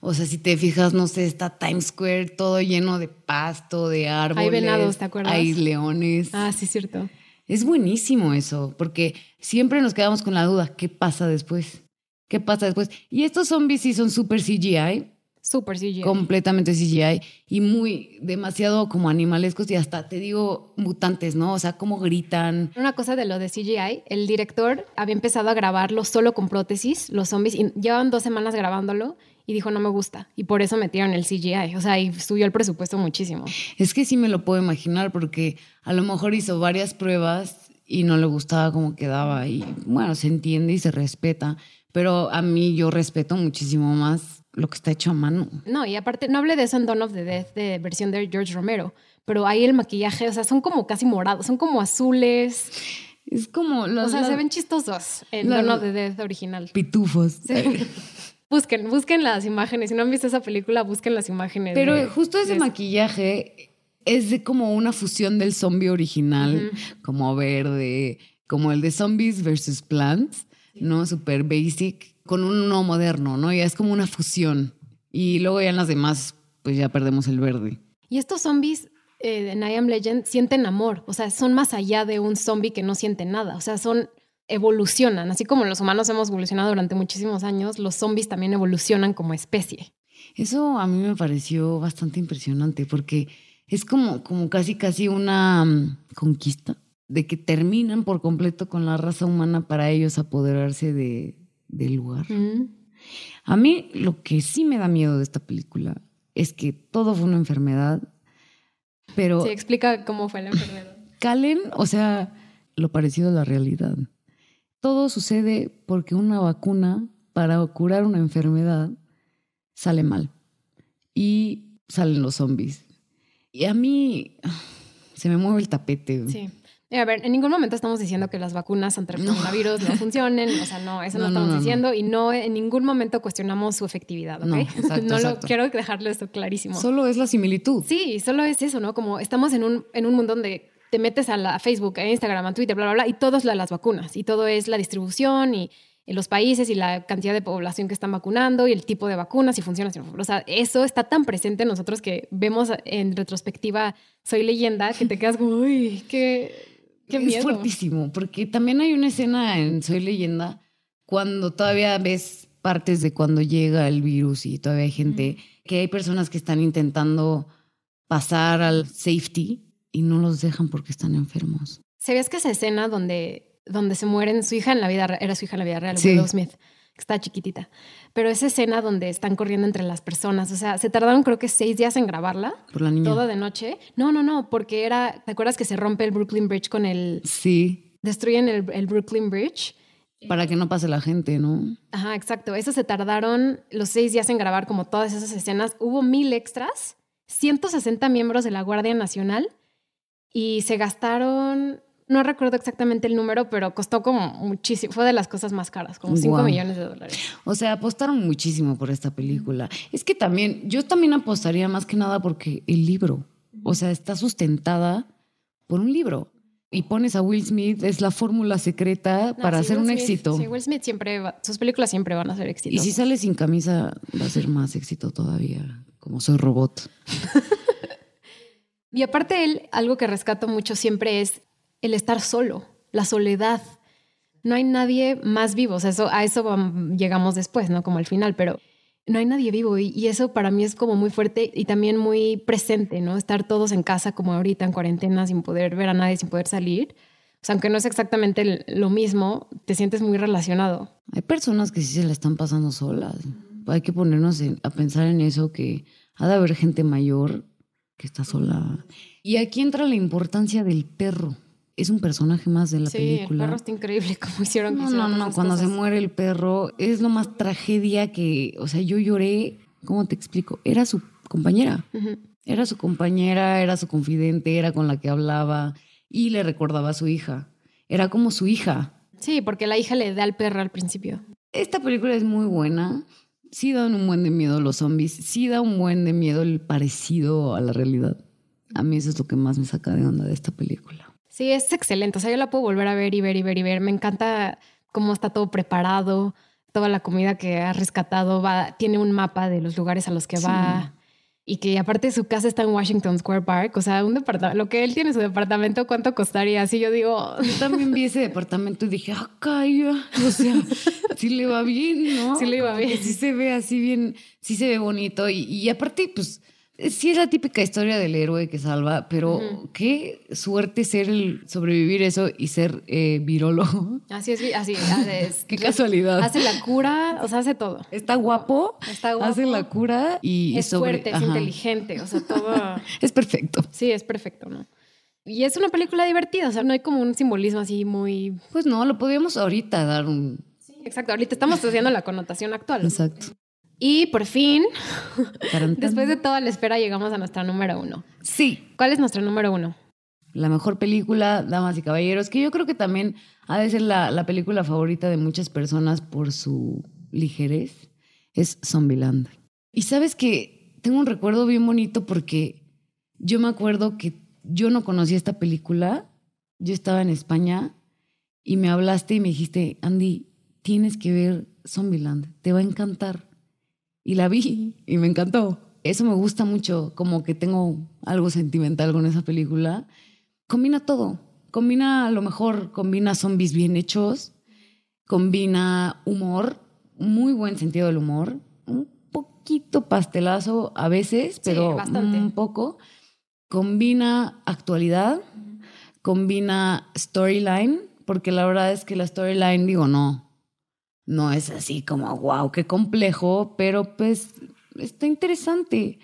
Speaker 2: O sea, si te fijas, no sé, está Times Square todo lleno de pasto, de árboles.
Speaker 1: venados, ¿te acuerdas?
Speaker 2: Hay leones.
Speaker 1: Ah, sí, cierto.
Speaker 2: Es buenísimo eso, porque siempre nos quedamos con la duda, ¿qué pasa después? ¿Qué pasa después? Y estos zombies sí son súper CGI,
Speaker 1: Súper CGI.
Speaker 2: completamente CGI y muy demasiado como animalescos y hasta te digo mutantes, ¿no? O sea, cómo gritan.
Speaker 1: Una cosa de lo de CGI, el director había empezado a grabarlo solo con prótesis, los zombies, y llevaban dos semanas grabándolo y dijo no me gusta. Y por eso metieron el CGI. O sea, y subió el presupuesto muchísimo.
Speaker 2: Es que sí me lo puedo imaginar porque a lo mejor hizo varias pruebas y no le gustaba cómo quedaba y bueno, se entiende y se respeta, pero a mí yo respeto muchísimo más lo que está hecho a mano.
Speaker 1: No, y aparte, no hablé de eso en Dawn of the Dead, de versión de George Romero, pero ahí el maquillaje, o sea, son como casi morados, son como azules.
Speaker 2: Es como los,
Speaker 1: O sea,
Speaker 2: las
Speaker 1: se ven chistosos en Dawn of the Dead original.
Speaker 2: pitufos.
Speaker 1: Busquen, busquen las imágenes. Si no han visto esa película, busquen las imágenes.
Speaker 2: Pero
Speaker 1: de-
Speaker 2: justo ese
Speaker 1: de-
Speaker 2: maquillaje es de como una fusión del zombie original, como verde, como el de Zombies versus Plants, ¿no? Super basic, con uno moderno, ¿no? Ya es como una fusión. Y luego ya en las demás, pues ya perdemos el verde.
Speaker 1: Y estos zombies eh, en I Am Legend sienten amor. O sea, son más allá de un zombie que no siente nada. O sea, son evolucionan. Así como los humanos hemos evolucionado durante muchísimos años, los zombies también evolucionan como especie.
Speaker 2: Eso a mí me pareció bastante impresionante porque es como, como casi, casi una mm, conquista de que terminan por completo con la raza humana para ellos apoderarse de, del lugar.
Speaker 1: Mm.
Speaker 2: A mí lo que sí me da miedo de esta película es que todo fue una enfermedad, pero
Speaker 1: Sí, explica cómo fue la enfermedad.
Speaker 2: Calen, o sea, lo parecido a la realidad. Todo sucede porque una vacuna para curar una enfermedad sale mal y salen los zombies. Y a mí se me mueve el tapete.
Speaker 1: Sí. A ver, en ningún momento estamos diciendo que las vacunas ante el coronavirus no funcionen, o sea, no, eso no,
Speaker 2: No, no,
Speaker 1: estamos
Speaker 2: no, no.
Speaker 1: diciendo y no en ningún momento cuestionamos su efectividad, ¿ok?
Speaker 2: No, exacto,
Speaker 1: no lo
Speaker 2: exacto.
Speaker 1: quiero dejarlo esto clarísimo.
Speaker 2: Solo es la similitud.
Speaker 1: Sí, solo es eso, ¿no? Como estamos en un, en un mundo donde te metes a, la, a Facebook, a Instagram, a Twitter, bla, bla, bla, y todo es la, las vacunas, y todo es la distribución y, y los países y la cantidad de población que están vacunando y el tipo de vacunas y funciona. si no. O sea, eso está tan presente en nosotros que vemos en retrospectiva Soy leyenda que te quedas como, uy, qué, qué
Speaker 2: es
Speaker 1: miedo.
Speaker 2: fuertísimo, porque también hay una escena en Soy leyenda cuando todavía ves partes de cuando llega el virus y todavía hay gente, que hay personas que están intentando pasar al safety y no los dejan porque están enfermos.
Speaker 1: ¿Sabías que esa escena donde, donde se mueren su hija en la vida era su hija en la vida real,
Speaker 2: Sí.
Speaker 1: Willow Smith, que está chiquitita? Pero esa escena donde están corriendo entre las personas, o sea, se tardaron creo que seis días en grabarla,
Speaker 2: Por la niña.
Speaker 1: toda de noche. No, no, no, porque era, ¿te acuerdas que se rompe el Brooklyn Bridge con el,
Speaker 2: Sí,
Speaker 1: destruyen el, el Brooklyn Bridge?
Speaker 2: para que no pase la gente, ¿no?
Speaker 1: Ajá, exacto. Eso se tardaron los seis días en grabar como todas esas escenas. Hubo mil extras, 160 miembros de la Guardia Nacional y se gastaron, no recuerdo exactamente el número, pero costó como muchísimo. Fue de las cosas más caras, como 5
Speaker 2: Guau.
Speaker 1: millones de dólares.
Speaker 2: O sea, apostaron muchísimo por esta película. Es que también, yo también apostaría más que nada porque el libro, o sea, está sustentada por un libro. Y pones a Will Smith, es la fórmula secreta
Speaker 1: No,
Speaker 2: para
Speaker 1: sí,
Speaker 2: hacer
Speaker 1: Will
Speaker 2: un
Speaker 1: Smith-
Speaker 2: éxito.
Speaker 1: Sí, Will Smith siempre, va- sus películas siempre van a ser
Speaker 2: y
Speaker 1: éxitos.
Speaker 2: si sale sin camisa, va a ser más éxito todavía, como soy robot.
Speaker 1: Y aparte él, algo que rescato mucho siempre es el estar solo, la soledad. No hay nadie más vivo, eso, a eso vam- llegamos después, ¿no? Como al final, pero no hay nadie vivo y, y eso para mí es como muy fuerte y también muy presente, ¿no? Estar todos en casa como ahorita en cuarentena sin poder ver a nadie, sin poder salir. O sea, aunque no es exactamente lo mismo, te sientes muy relacionado.
Speaker 2: Hay personas que sí se la están pasando solas. Hay que ponernos a pensar en eso, que ha de haber gente mayor que está sola. Y aquí entra la importancia del perro. Es un personaje más de la
Speaker 1: sí, el
Speaker 2: película.
Speaker 1: perro está increíble como hicieron. que
Speaker 2: No, no,
Speaker 1: hicieron
Speaker 2: no.
Speaker 1: esas
Speaker 2: Cuando se muere el perro es lo más tragedia que, o sea, yo lloré. ¿Cómo te explico? Era su compañera. Era su compañera, era su confidente, era con la que hablaba y le recordaba a su hija. Era como su hija.
Speaker 1: Sí, porque la hija le da el perro al principio.
Speaker 2: Esta película es muy buena. Sí dan un buen de miedo los zombies. Sí da un buen de miedo el parecido a la realidad. A mí eso es lo que más me saca de onda de esta película.
Speaker 1: Sí, es excelente. O sea, yo la puedo volver a ver y ver y ver y ver. Me encanta cómo está todo preparado, toda la comida que ha rescatado. Va, tiene un mapa de los lugares a los que va y que aparte su casa está en Washington Square Park, o sea, un departamento, lo que él tiene su departamento, ¿cuánto costaría? Así yo digo...
Speaker 2: Yo también vi ese departamento y dije, ah, calla, o sea, sí le va bien, ¿no?
Speaker 1: Sí le va bien.
Speaker 2: Sí se ve así bien, sí se ve bonito y, y aparte, pues Sí, es la típica historia del héroe que salva, pero qué suerte ser el sobrevivir eso y ser eh, virólogo.
Speaker 1: Así es, así es.
Speaker 2: qué casualidad.
Speaker 1: Hace la cura, o sea, hace todo.
Speaker 2: Está guapo, Está guapo hace la cura y
Speaker 1: es fuerte, es inteligente, o sea, todo.
Speaker 2: es perfecto.
Speaker 1: Sí, es perfecto, ¿no? Y es una película divertida, o sea, no hay como un simbolismo así muy.
Speaker 2: Pues no, lo podríamos ahorita dar un.
Speaker 1: Sí, exacto. Ahorita estamos haciendo la connotación actual.
Speaker 2: Exacto.
Speaker 1: Y por fin, después de toda la espera, llegamos a nuestra número uno.
Speaker 2: Sí.
Speaker 1: ¿Cuál es nuestra número uno?
Speaker 2: La mejor película, Damas y Caballeros, que yo creo que también ha de ser la, la película favorita de muchas personas por su ligerez, es Zombieland. Y sabes que tengo un recuerdo bien bonito porque yo me acuerdo que yo no conocía esta película, yo estaba en España y me hablaste y me dijiste, Andy, tienes que ver Zombieland, te va a encantar y la vi y me encantó. Eso me gusta mucho, como que tengo algo sentimental con esa película. Combina todo. Combina, a lo mejor, combina zombies bien hechos, combina humor, muy buen sentido del humor, un poquito pastelazo a veces, pero bastante. un poco. Combina actualidad, combina storyline, porque la verdad es que la storyline, digo, no, no es así como, wow, qué complejo, pero pues está interesante.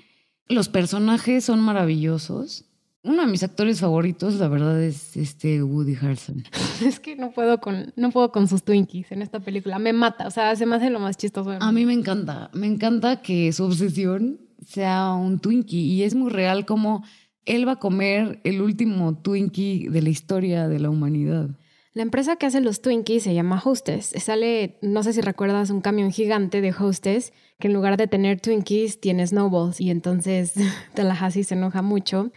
Speaker 2: Los personajes son maravillosos. Uno de mis actores favoritos, la verdad, es este Woody Harrelson.
Speaker 1: Es que no puedo con, no puedo con sus Twinkies en esta película. Me mata, o sea, se me hace lo más chistoso.
Speaker 2: A mí me encanta, me encanta que su obsesión sea un Twinkie y es muy real como él va a comer el último Twinkie de la historia de la humanidad.
Speaker 1: La empresa que hace los Twinkies se llama Hostess. Sale, no sé si recuerdas, un camión gigante de Hostess que en lugar de tener Twinkies tiene Snowballs y entonces Tallahassee se enoja mucho.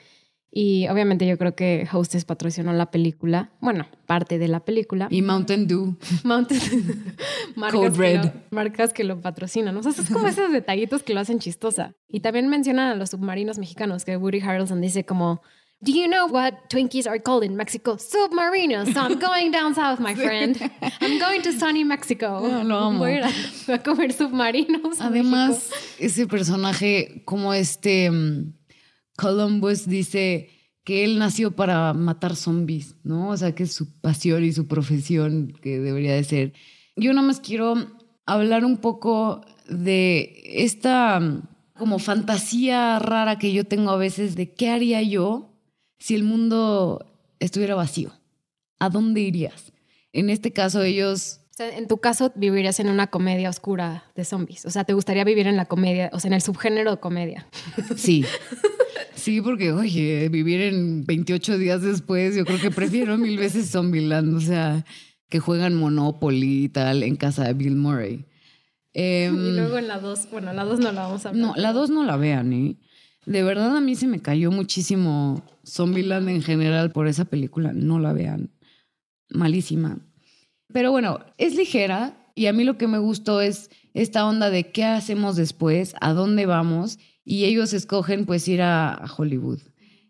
Speaker 1: Y obviamente yo creo que Hostess patrocinó la película, bueno, parte de la película.
Speaker 2: Y Mountain Dew.
Speaker 1: Mountain marcas Code Red. marcas que lo patrocinan. O sea, es como esos detallitos que lo hacen chistosa. Y también mencionan a los submarinos mexicanos, que Woody Harrelson dice como Do you know what Twinkies are called in Mexico? Submarinos. So I'm going down south, my friend. I'm going to sunny Mexico.
Speaker 2: No, lo amo.
Speaker 1: Voy a, comer submarinos.
Speaker 2: Además, ese personaje, como este um, Columbus dice que él nació para matar zombies, ¿no? O sea, que es su pasión y su profesión que debería de ser. Yo nada más quiero hablar un poco de esta um, como fantasía rara que yo tengo a veces de qué haría yo si el mundo estuviera vacío? ¿A dónde irías? En este caso, ellos...
Speaker 1: en tu caso, vivirías en una comedia oscura de zombies. O sea, ¿te gustaría vivir en la comedia, o sea, en el subgénero de comedia?
Speaker 2: Sí. Sí, porque, oye, vivir en 28 días después, yo creo que prefiero mil veces Zombieland. O sea, que juegan Monopoly y tal en casa de Bill Murray.
Speaker 1: y em, luego en la 2, bueno, la 2 no la vamos a ver.
Speaker 2: No, la 2 no la vean, ¿eh? De verdad a mí se me cayó muchísimo Zombieland en general por esa película. No la vean. Malísima. Pero bueno, es ligera y a mí lo que me gustó es esta onda de qué hacemos después, a dónde vamos y ellos escogen pues ir a, Hollywood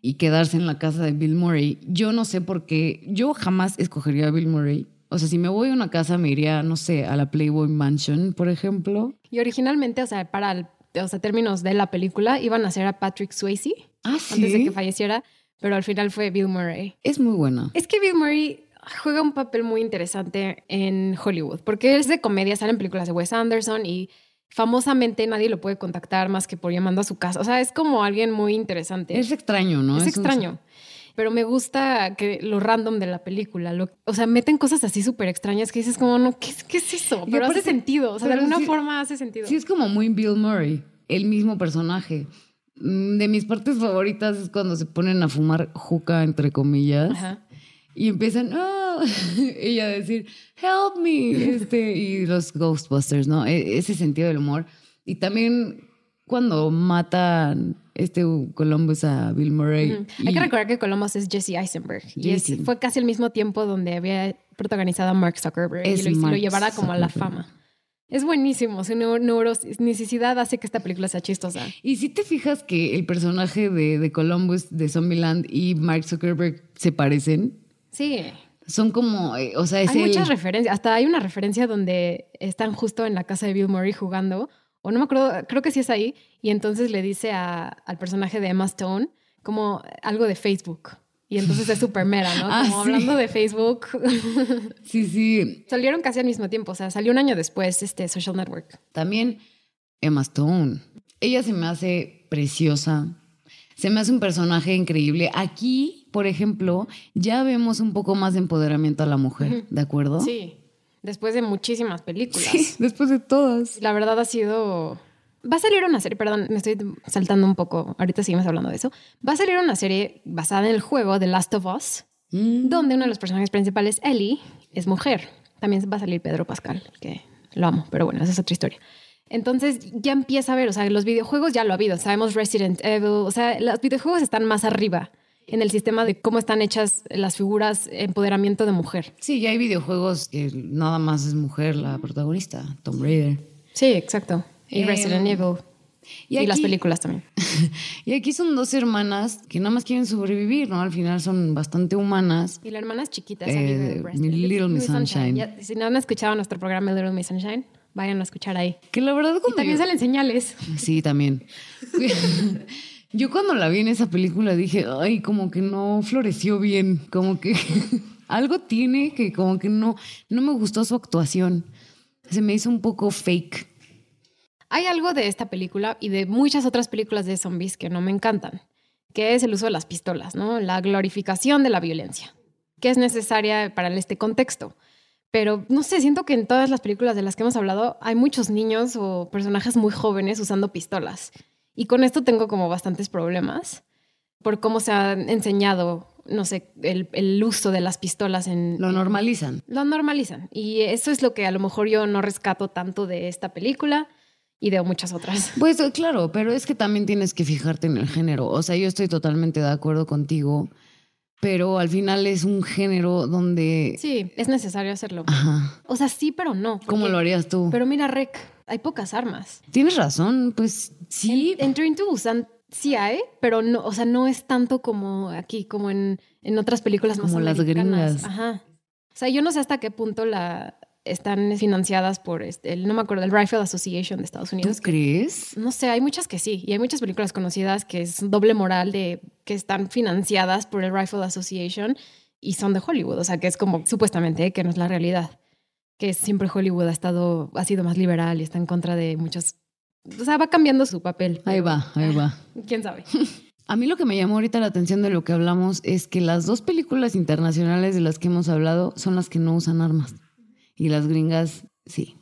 Speaker 2: y quedarse en la casa de Bill Murray. Yo no sé por qué, yo jamás escogería a Bill Murray. O sea, si me voy a una casa me iría, no sé, a la Playboy Mansion, por ejemplo.
Speaker 1: Y originalmente, o sea, para el o sea, términos de la película, iban a ser a Patrick Swayze
Speaker 2: ah,
Speaker 1: antes de que falleciera, pero al final fue Bill Murray.
Speaker 2: Es muy buena.
Speaker 1: Es que Bill Murray juega un papel muy interesante en Hollywood, porque es de comedia, sale en películas de Wes Anderson y famosamente nadie lo puede contactar más que por llamando a su casa. O sea, es como alguien muy interesante.
Speaker 2: Es extraño, ¿no?
Speaker 1: Es, extraño pero me gusta que lo random de la película. Lo, o sea, meten cosas así súper extrañas que dices como, no, ¿qué, qué es eso? Pero hace sentido, o sea, de alguna forma hace sentido.
Speaker 2: Sí, es como muy Bill Murray, el mismo personaje. Mm, De mis partes favoritas es cuando se ponen a fumar juca, entre comillas,
Speaker 1: Ajá.
Speaker 2: y empiezan, "Ah", ella a decir, help me, este, y los Ghostbusters, ¿no? E- ese sentido del humor. Y también cuando matan este Columbus a Bill Murray.
Speaker 1: Hay
Speaker 2: y-
Speaker 1: que recordar que Columbus es Jesse Eisenberg. Y es- fue casi el mismo tiempo donde había protagonizado a Mark Zuckerberg
Speaker 2: Es
Speaker 1: y lo, lo llevara como a la fama. Es buenísimo. Su neuronicidad hace que esta película sea chistosa.
Speaker 2: Y si te fijas que el personaje de, de Columbus, de Zombieland y Mark Zuckerberg se parecen,
Speaker 1: Sí.
Speaker 2: son como, eh, o sea, es
Speaker 1: Hay
Speaker 2: el-
Speaker 1: muchas referencias. Hasta hay una referencia donde están justo en la casa de Bill Murray jugando. O no me acuerdo, creo que sí es ahí. Y entonces le dice a- al personaje de Emma Stone como algo de Facebook. Y entonces es súper mera, ¿no?
Speaker 2: Ah,
Speaker 1: Como
Speaker 2: sí.
Speaker 1: hablando de Facebook.
Speaker 2: Sí, sí.
Speaker 1: Salieron casi al mismo tiempo. O sea, salió un año después este Social Network.
Speaker 2: También Emma Stone. Ella se me hace preciosa. Se me hace un personaje increíble. Aquí, por ejemplo, ya vemos un poco más de empoderamiento a la mujer, ¿de acuerdo?
Speaker 1: Sí. Después de muchísimas películas.
Speaker 2: Sí, después de todas.
Speaker 1: La verdad ha sido. Va a salir una serie, perdón, me estoy saltando un poco. Ahorita seguimos hablando de eso. Va a salir una serie basada en el juego The Last of Us,
Speaker 2: Mm.
Speaker 1: donde uno de los personajes principales, Ellie, es mujer. También va a salir Pedro Pascal, que lo amo, pero bueno, esa es otra historia. Entonces ya empieza a ver, o sea, los videojuegos ya lo ha habido. Sabemos Resident Evil, o sea, los videojuegos están más arriba en el sistema de cómo están hechas las figuras empoderamiento de mujer.
Speaker 2: Sí, ya hay videojuegos que nada más es mujer la protagonista, Tomb Raider.
Speaker 1: Sí, exacto. Y
Speaker 2: Em,
Speaker 1: Resident Evil.
Speaker 2: y
Speaker 1: Y, las
Speaker 2: aquí-
Speaker 1: películas también.
Speaker 2: Y aquí son dos hermanas que nada más quieren sobrevivir, ¿no? Al final son bastante humanas.
Speaker 1: Y la hermana es chiquita,
Speaker 2: Eh, mi Little Miss Sunshine.
Speaker 1: Ya, si no han escuchado nuestro programa Little Miss Sunshine, vayan a escuchar ahí.
Speaker 2: Que la verdad
Speaker 1: Y también
Speaker 2: yo-
Speaker 1: salen señales.
Speaker 2: Sí, también. Yo cuando la vi en esa película dije, ay, como que no floreció bien, como que algo tiene que como que no, no me gustó su actuación. Se me hizo un poco fake.
Speaker 1: Hay algo de esta película y de muchas otras películas de zombies que no me encantan, que es el uso de las pistolas, ¿no? La glorificación de la violencia, que es necesaria para este contexto. Pero no sé, siento que en todas las películas de las que hemos hablado hay muchos niños o personajes muy jóvenes usando pistolas. Y con esto tengo como bastantes problemas por cómo se ha enseñado, no sé, el, el uso de las pistolas en...
Speaker 2: Lo normalizan.
Speaker 1: Lo normalizan. Y eso es lo que a lo mejor yo no rescato tanto de esta película y de muchas otras.
Speaker 2: Pues claro, pero es que también tienes que fijarte en el género. O sea, yo estoy totalmente de acuerdo contigo, pero al final es un género donde...
Speaker 1: Sí, es necesario hacerlo.
Speaker 2: Ajá.
Speaker 1: O sea, sí, pero no.
Speaker 2: ¿Cómo lo harías tú?
Speaker 1: Pero mira, Rec, hay pocas armas.
Speaker 2: Tienes razón, pues sí.
Speaker 1: En, en Train to Busan sí hay, pero no, o sea, no es tanto como aquí, como en, en otras películas más
Speaker 2: Como las gringas.
Speaker 1: Ajá. O sea, yo no sé hasta qué punto la están financiadas por este, el, no me acuerdo, el Rifle Association de Estados
Speaker 2: ¿Tú
Speaker 1: Unidos.
Speaker 2: crees?
Speaker 1: No sé, hay muchas que sí. Y hay muchas películas conocidas que es doble moral de que están financiadas por el Rifle Association y son de Hollywood. O sea, que es como supuestamente que no es la realidad. Que siempre Hollywood ha estado, ha sido más liberal y está en contra de muchos. O sea, va cambiando su papel.
Speaker 2: Ahí va, ahí va.
Speaker 1: ¿Quién sabe?
Speaker 2: A mí lo que me llamó ahorita la atención de lo que hablamos es que las dos películas internacionales de las que hemos hablado son las que no usan armas. Y las gringas, sí,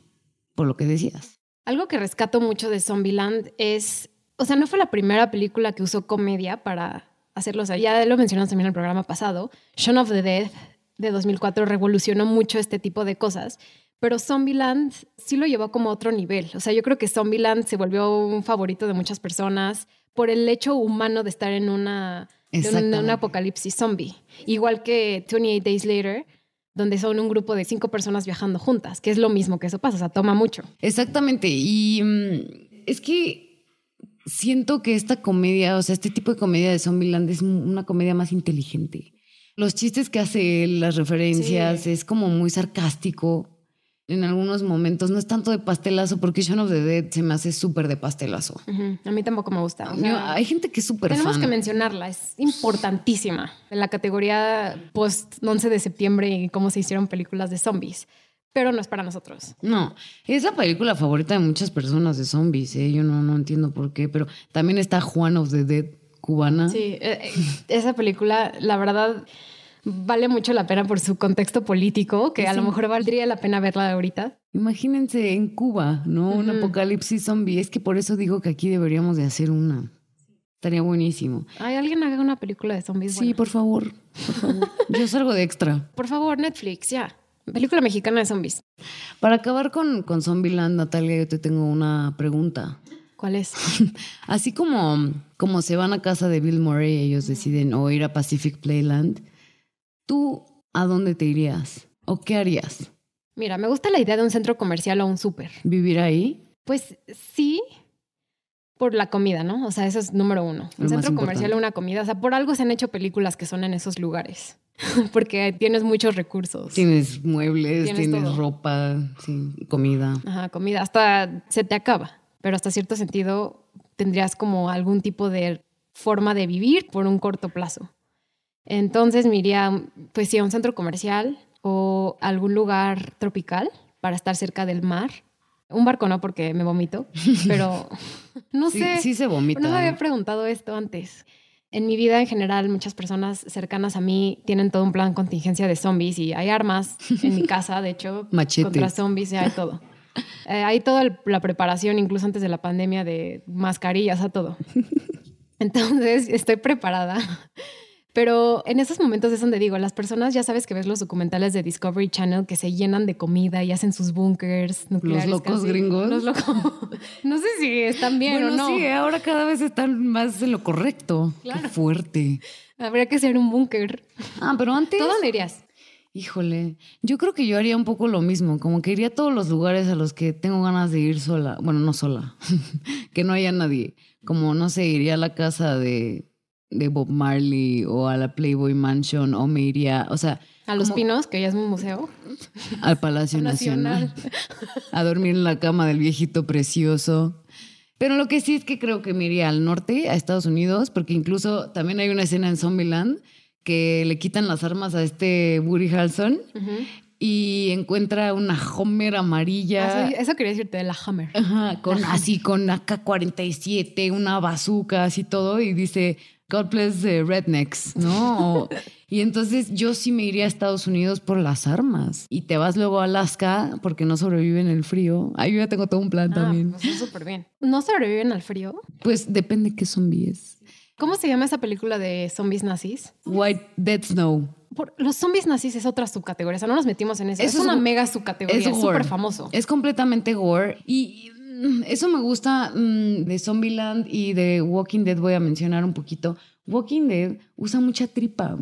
Speaker 2: por lo que decías.
Speaker 1: Algo que rescato mucho de Zombieland es, o sea, no fue la primera película que usó comedia para hacerlo. O sea, ya lo mencionamos también en el programa pasado. Shaun of the Dead de 2004 revolucionó mucho este tipo de cosas. Pero Zombieland sí lo llevó como a otro nivel. O sea, yo creo que Zombieland se volvió un favorito de muchas personas por el hecho humano de estar en una, de un, apocalipsis zombie. Igual que 28 Days Later, donde son un grupo de cinco personas viajando juntas, que es lo mismo que eso pasa, o sea, toma mucho.
Speaker 2: Exactamente. Y mm, es que siento que esta comedia, o sea, este tipo de comedia de Zombieland es un- una comedia más inteligente. Los chistes que hace él, las referencias,
Speaker 1: Sí.
Speaker 2: es como muy sarcástico. En algunos momentos no es tanto de pastelazo, porque Shaun of the Dead se me hace súper de pastelazo.
Speaker 1: A mí tampoco me gusta. o sea,
Speaker 2: Yo- hay gente que es súper
Speaker 1: tenemos
Speaker 2: fan.
Speaker 1: que mencionarla, es importantísima en la categoría post 11 de septiembre y cómo se hicieron películas de zombies, pero no es para nosotros.
Speaker 2: No, es la película favorita de muchas personas de zombies, ¿eh? Yo no, no entiendo por qué, pero también está Juan of the Dead cubana.
Speaker 1: Sí, eh, eh, esa película, la verdad, vale mucho la pena por su contexto político, que a lo mejor valdría la pena verla ahorita.
Speaker 2: Imagínense en Cuba, ¿no? Un apocalipsis zombie. Es que por eso digo que aquí deberíamos de hacer una. Estaría buenísimo.
Speaker 1: Ay, alguien haga una película de zombies.
Speaker 2: Sí,
Speaker 1: buena.
Speaker 2: por favor, por favor. Yo salgo de extra.
Speaker 1: Por favor, Netflix, ya. Película mexicana de zombies.
Speaker 2: Para acabar con, con Zombieland, Natalia, yo te tengo una pregunta.
Speaker 1: ¿Cuál es?
Speaker 2: Así como, como se van a casa de Bill Murray, ellos deciden o ir a Pacific Playland, ¿tú a dónde te irías? ¿O qué harías?
Speaker 1: Mira, me gusta la idea de un centro comercial o un súper.
Speaker 2: ¿Vivir ahí?
Speaker 1: Pues sí, por la comida, ¿no? O sea, eso es número uno.
Speaker 2: Lo
Speaker 1: Un centro comercial o una comida. O sea, por algo se han hecho películas que son en esos lugares. Porque tienes muchos recursos.
Speaker 2: Tienes muebles,
Speaker 1: Tienes
Speaker 2: ropa, sí, comida.
Speaker 1: Ajá, comida. Hasta se te acaba. Pero hasta cierto sentido tendrías como algún tipo de forma de vivir por un corto plazo. Entonces me iría, pues sí, a un centro comercial o algún lugar tropical para estar cerca del mar. Un barco no, porque me vomito, pero no
Speaker 2: Sí,
Speaker 1: sé.
Speaker 2: sí se vomita.
Speaker 1: No me había preguntado esto antes. En mi vida en general, muchas personas cercanas a mí tienen todo un plan contingencia de zombies y hay armas en mi casa, de hecho,
Speaker 2: Machete.
Speaker 1: contra zombies, y hay todo. Eh, hay toda el- la preparación, incluso antes de la pandemia, de mascarillas, a todo. Entonces, estoy preparada. Pero en esos momentos es donde digo, las personas, ya sabes que ves los documentales de Discovery Channel que se llenan de comida y hacen sus bunkers nucleares.
Speaker 2: locos
Speaker 1: casi.
Speaker 2: gringos.
Speaker 1: Los locos. No sé si están bien
Speaker 2: bueno,
Speaker 1: o no.
Speaker 2: sí, ahora cada vez están más en lo correcto.
Speaker 1: Claro.
Speaker 2: Qué fuerte.
Speaker 1: Habría que hacer un búnker.
Speaker 2: Ah, pero antes.
Speaker 1: ¿Tú dónde irías?
Speaker 2: Híjole, yo creo que yo haría un poco lo mismo, como que iría a todos los lugares a los que tengo ganas de ir sola, bueno, no sola, que no haya nadie, como no sé, iría a la casa de, de Bob Marley o a la Playboy Mansion o me iría, o sea,
Speaker 1: A Los
Speaker 2: como
Speaker 1: Pinos, que ya es un museo.
Speaker 2: al Palacio Nacional, a dormir en la cama del viejito precioso. Pero lo que sí es que creo que me iría al norte, a Estados Unidos, porque incluso también hay una escena en Zombieland que le quitan las armas a este Woody Harrelson
Speaker 1: Ujú.
Speaker 2: y encuentra una Homer amarilla.
Speaker 1: Ah, eso quería decirte de la Hammer.
Speaker 2: Ajá, con, así con AK-47, una bazooka, así todo, y dice, God bless the rednecks, ¿no? O- y entonces yo sí me iría a Estados Unidos por las armas. Y te vas luego a Alaska porque no sobreviven el frío. Ahí yo ya tengo todo un plan
Speaker 1: Ah,
Speaker 2: también.
Speaker 1: pues súper bien. ¿No sobreviven al frío?
Speaker 2: Pues depende qué zombie es.
Speaker 1: ¿Cómo se llama esa película de zombies nazis?
Speaker 2: White Dead Snow.
Speaker 1: Por- los zombies nazis es otra subcategoría, o sea, no nos metimos en eso. Es una mega subcategoría, es súper famoso.
Speaker 2: Es completamente gore. Y eso me gusta mm, de Zombieland y de Walking Dead. Voy a mencionar un poquito. Walking Dead usa mucha tripa,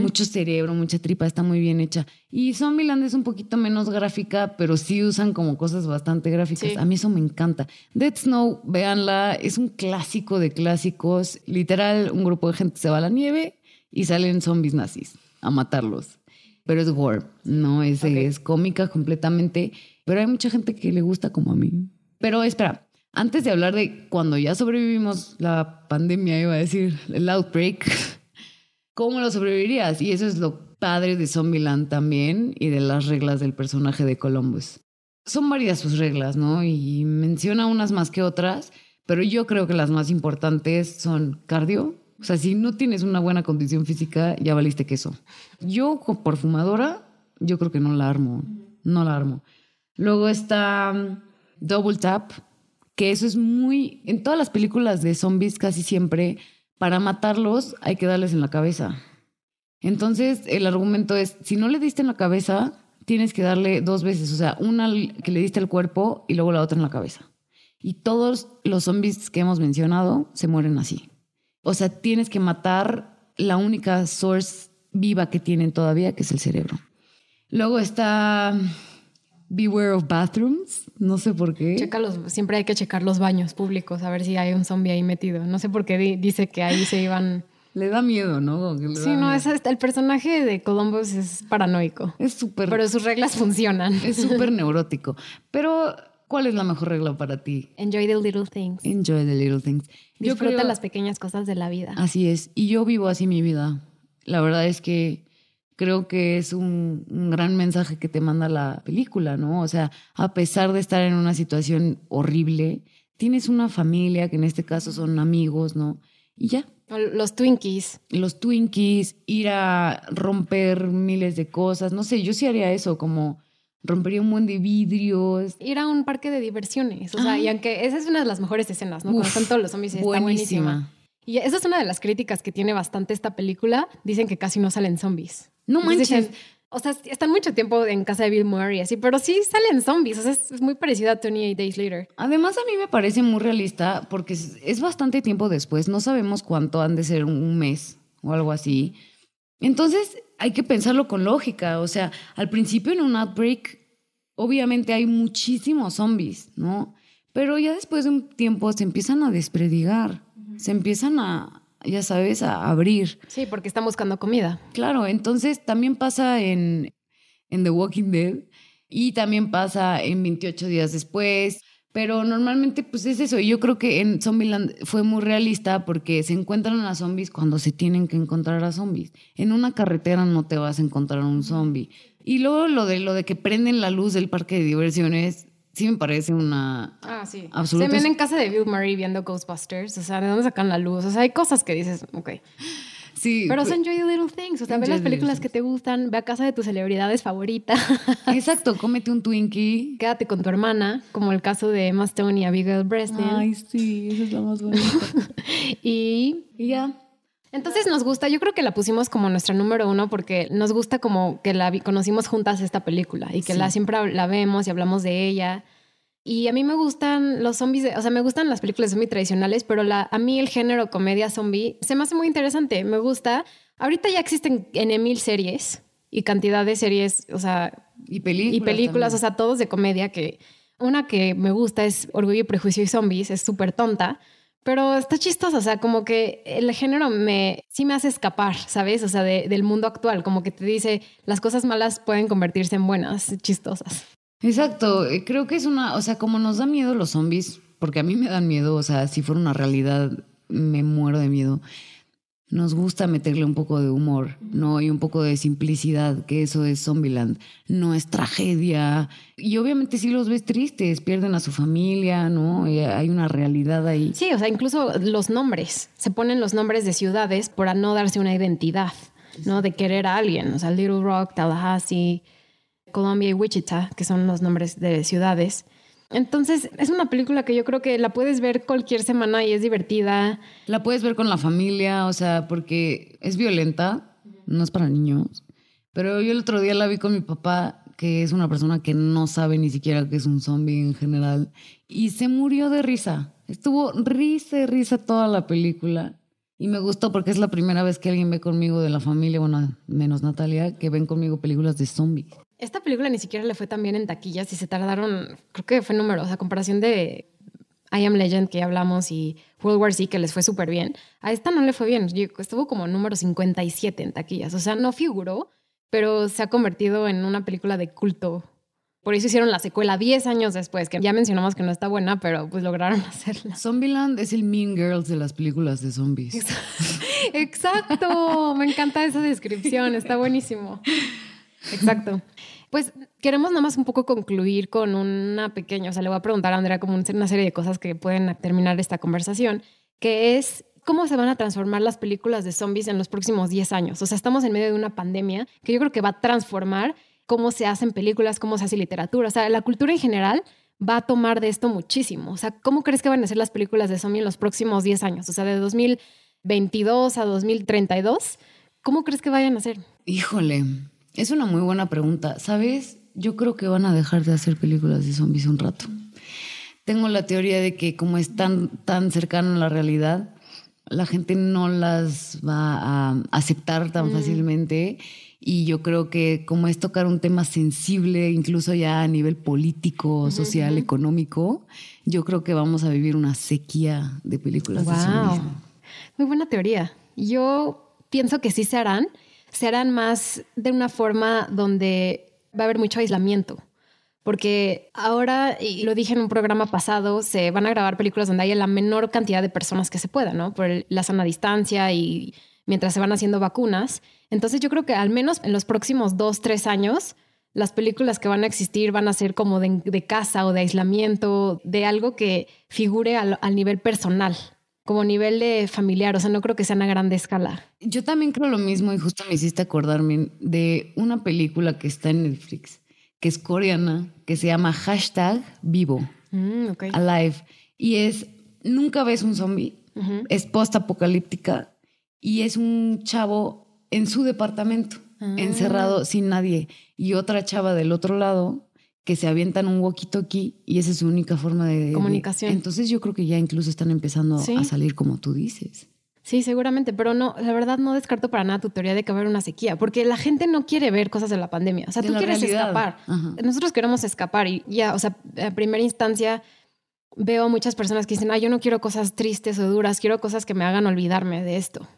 Speaker 2: mucho cerebro, mucha tripa, está muy bien hecha. Y Zombieland es un poquito menos gráfica, pero sí usan como cosas bastante gráficas.
Speaker 1: Sí.
Speaker 2: A mí eso me encanta. Dead Snow, véanla, es un clásico de clásicos. Literal, un grupo de gente se va a la nieve y salen zombies nazis a matarlos. Pero es gore, no es, es cómica completamente. Pero hay mucha gente que le gusta como a mí. Pero espera, antes de hablar de cuando ya sobrevivimos la pandemia, iba a decir, el outbreak, ¿cómo lo sobrevivirías? Y eso es lo padre de Zombieland también y de las reglas del personaje de Columbus. Son varias sus reglas, ¿no? Y menciona unas más que otras, pero yo creo que las más importantes son cardio. O sea, si no tienes una buena condición física, ya valiste queso. Yo, por fumadora, yo creo que no la armo. No la armo. Luego está Double Tap, que eso es muy... En todas las películas de zombies casi siempre, para matarlos hay que darles en la cabeza. Entonces, el argumento es, si no le diste en la cabeza, tienes que darle dos veces, o sea, una que le diste al cuerpo y luego la otra en la cabeza. Y todos los zombies que hemos mencionado se mueren así. O sea, tienes que matar la única source viva que tienen todavía, que es el cerebro. Luego está Beware of Bathrooms, no sé por qué.
Speaker 1: Checa los- siempre hay que checar los baños públicos a ver si hay un zombie ahí metido. No sé por qué di- dice que ahí se iban.
Speaker 2: Le da miedo, ¿no? Le
Speaker 1: Sí,
Speaker 2: da
Speaker 1: no,
Speaker 2: miedo.
Speaker 1: es, el personaje de Columbus es paranoico,
Speaker 2: Es súper
Speaker 1: pero sus reglas funcionan.
Speaker 2: es súper neurótico. Pero, ¿cuál es la mejor regla para ti?
Speaker 1: Enjoy the little things.
Speaker 2: Enjoy the little things. Yo
Speaker 1: Disfruta
Speaker 2: creo-
Speaker 1: las pequeñas cosas de la vida.
Speaker 2: Así es. Y yo vivo así mi vida. La verdad es que creo que es un, un gran mensaje que te manda la película, ¿no? O sea, a pesar de estar en una situación horrible, tienes una familia, que en este caso son amigos, ¿no? Y ya.
Speaker 1: Los Twinkies.
Speaker 2: Los Twinkies, ir a romper miles de cosas. No sé, yo sí haría eso, como rompería un buen de vidrios.
Speaker 1: Ir a un parque de diversiones. O sea, y aunque esa es una de las mejores escenas, ¿no? Cuando
Speaker 2: Uf,
Speaker 1: están todos los zombies, está buenísima.
Speaker 2: buenísima.
Speaker 1: Y esa es una de las críticas que tiene bastante esta película. Dicen que casi no salen zombies.
Speaker 2: No manches.
Speaker 1: o sea, están mucho tiempo en casa de Bill Murray así, pero sí salen zombies. O sea, es, muy parecido a 28 Days Later.
Speaker 2: Además, a mí me parece muy realista porque es, es bastante tiempo después. No sabemos cuánto han de ser un mes o algo así. Entonces, hay que pensarlo con lógica. O sea, al principio en un outbreak, obviamente hay muchísimos zombies, ¿no? Pero ya después de un tiempo se empiezan a despredigar, se empiezan a, ya sabes, a abrir.
Speaker 1: Sí, porque están buscando comida.
Speaker 2: Claro, entonces también pasa en, en The Walking Dead y también pasa en 28 días después. Pero normalmente, pues es eso. Y yo creo que en Zombieland fue muy realista porque se encuentran a zombies cuando se tienen que encontrar a zombies. En una carretera no te vas a encontrar un zombie. Y luego lo de lo de que prenden la luz del parque de diversiones, sí me parece una.
Speaker 1: Ah, sí.
Speaker 2: Absoluta-
Speaker 1: Se ven en casa de Bill Murray viendo Ghostbusters. O sea, ¿de dónde sacan la luz? O sea, hay cosas que dices, ok.
Speaker 2: Sí.
Speaker 1: Pero
Speaker 2: pues-
Speaker 1: son enjoy the little things. O sea, ve las películas que te gustan, ve a casa de tus celebridades favoritas.
Speaker 2: Exacto, cómete un Twinkie.
Speaker 1: Quédate con tu hermana, como el caso de Emma Stone y Abigail Breslin.
Speaker 2: sí, esa es la más bonita.
Speaker 1: Y
Speaker 2: y ya.
Speaker 1: Entonces nos gusta, yo creo que la pusimos como nuestra número uno porque nos gusta como que la conocimos juntas esta película y que
Speaker 2: Sí.
Speaker 1: la siempre la vemos y hablamos de ella. Y a mí me gustan los zombies, de- o sea, me gustan las películas zombie tradicionales, pero la, a mí el género comedia zombie se me hace muy interesante, me gusta. Ahorita ya existen en mil series y cantidad de series, o sea,
Speaker 2: Y películas.
Speaker 1: y películas, o sea, todos de comedia que una que me gusta es Orgullo y Prejuicio y Zombies, es súper tonta, pero está chistosa, o sea, como que el género me sí me hace escapar, ¿sabes? O sea, de- del mundo actual, como que te dice las cosas malas pueden convertirse en buenas, chistosas.
Speaker 2: Exacto, eh, creo que es una, o sea, como nos da miedo los zombies, porque a mí me dan miedo, o sea, si fuera una realidad, me muero de miedo. Nos gusta meterle un poco de humor, ¿no? Y un poco de simplicidad, que eso es Zombieland. No es tragedia. Y obviamente si los ves tristes, pierden a su familia, ¿no? Y hay una realidad ahí.
Speaker 1: Sí, o sea, incluso los nombres, se ponen los nombres de ciudades para no darse una identidad, ¿no? De querer a alguien, o sea, Little Rock, Tallahassee, Columbia y Wichita, que son los nombres de ciudades. Entonces, es una película que yo creo que la puedes ver cualquier semana y es divertida.
Speaker 2: La puedes ver con la familia, o sea, porque es violenta, no es para niños. Pero yo el otro día la vi con mi papá, que es una persona que no sabe ni siquiera que es un zombie en general, y se murió de risa. Estuvo risa y risa toda la película. Y me gustó porque es la primera vez que alguien ve conmigo de la familia, bueno, menos Natalia, que ven conmigo películas de zombies.
Speaker 1: Esta película ni siquiera le fue tan bien en taquillas y se tardaron, creo que fue número, o sea, a comparación de I Am Legend que ya hablamos y World War Z que les fue súper bien. A esta no le fue bien, estuvo como número 57 en taquillas, o sea, no figuró, pero se ha convertido en una película de culto. Por eso hicieron la secuela 10 años después, que ya mencionamos que no está buena, pero pues lograron hacerla.
Speaker 2: Zombieland es el Mean Girls de las películas de zombies.
Speaker 1: Exacto, me encanta esa descripción, está buenísimo. Exacto. Pues queremos nada más un poco concluir con una pequeña, o sea, le voy a preguntar a Andrea como un- una serie de cosas que pueden terminar esta conversación, que es cómo se van a transformar las películas de zombies en los próximos 10 años. O sea, estamos en medio de una pandemia que yo creo que va a transformar cómo se hacen películas, cómo se hace literatura, o sea, la cultura en general va a tomar de esto muchísimo. O sea, ¿cómo crees que van a ser las películas de zombie en los próximos 10 años? O sea, de 2022 a 2032, ¿cómo crees que vayan a ser?
Speaker 2: Híjole, es una muy buena pregunta. ¿Sabes? Yo creo que van a dejar de hacer películas de zombies un rato. Tengo la teoría de que como es tan, tan cercano a la realidad, la gente no las va a aceptar tan fácilmente. Y yo creo que como es tocar un tema sensible, incluso ya a nivel político, social, económico, yo creo que vamos a vivir una sequía de películas de zombies.
Speaker 1: Wow. Muy buena teoría. Yo pienso que sí se harán. Se harán más de una forma donde va a haber mucho aislamiento. Porque ahora, y lo dije en un programa pasado, se van a grabar películas donde haya la menor cantidad de personas que se pueda, ¿no? Por la sana distancia y mientras se van haciendo vacunas. Entonces yo creo que al menos en los próximos dos, tres años, las películas que van a existir van a ser como de, casa o de aislamiento, de algo que figure al nivel personal, como nivel de familiar. O sea, no creo que sean a grande escala.
Speaker 2: Yo también creo lo mismo y justo me hiciste acordarme de una película que está en Netflix, que es coreana, que se llama hashtag vivo,
Speaker 1: Mm,
Speaker 2: alive. Y es, nunca ves un zombie, es post-apocalíptica y es un chavo en su departamento,
Speaker 1: Ah.
Speaker 2: encerrado sin nadie, y otra chava del otro lado que se avientan un walkie-talkie y esa es su única forma de... de-
Speaker 1: Comunicación.
Speaker 2: entonces yo creo que ya incluso están empezando
Speaker 1: Sí.
Speaker 2: a salir como tú dices.
Speaker 1: Sí, seguramente, pero no, la verdad no descarto para nada tu teoría de que va a haber una sequía, porque la gente no quiere ver cosas de la pandemia. O sea,
Speaker 2: De
Speaker 1: tú quieres
Speaker 2: realidad.
Speaker 1: escapar.
Speaker 2: Ajá.
Speaker 1: Nosotros queremos escapar y ya, o sea, a primera instancia veo muchas personas que dicen, ah, yo no quiero cosas tristes o duras, quiero cosas que me hagan olvidarme de esto.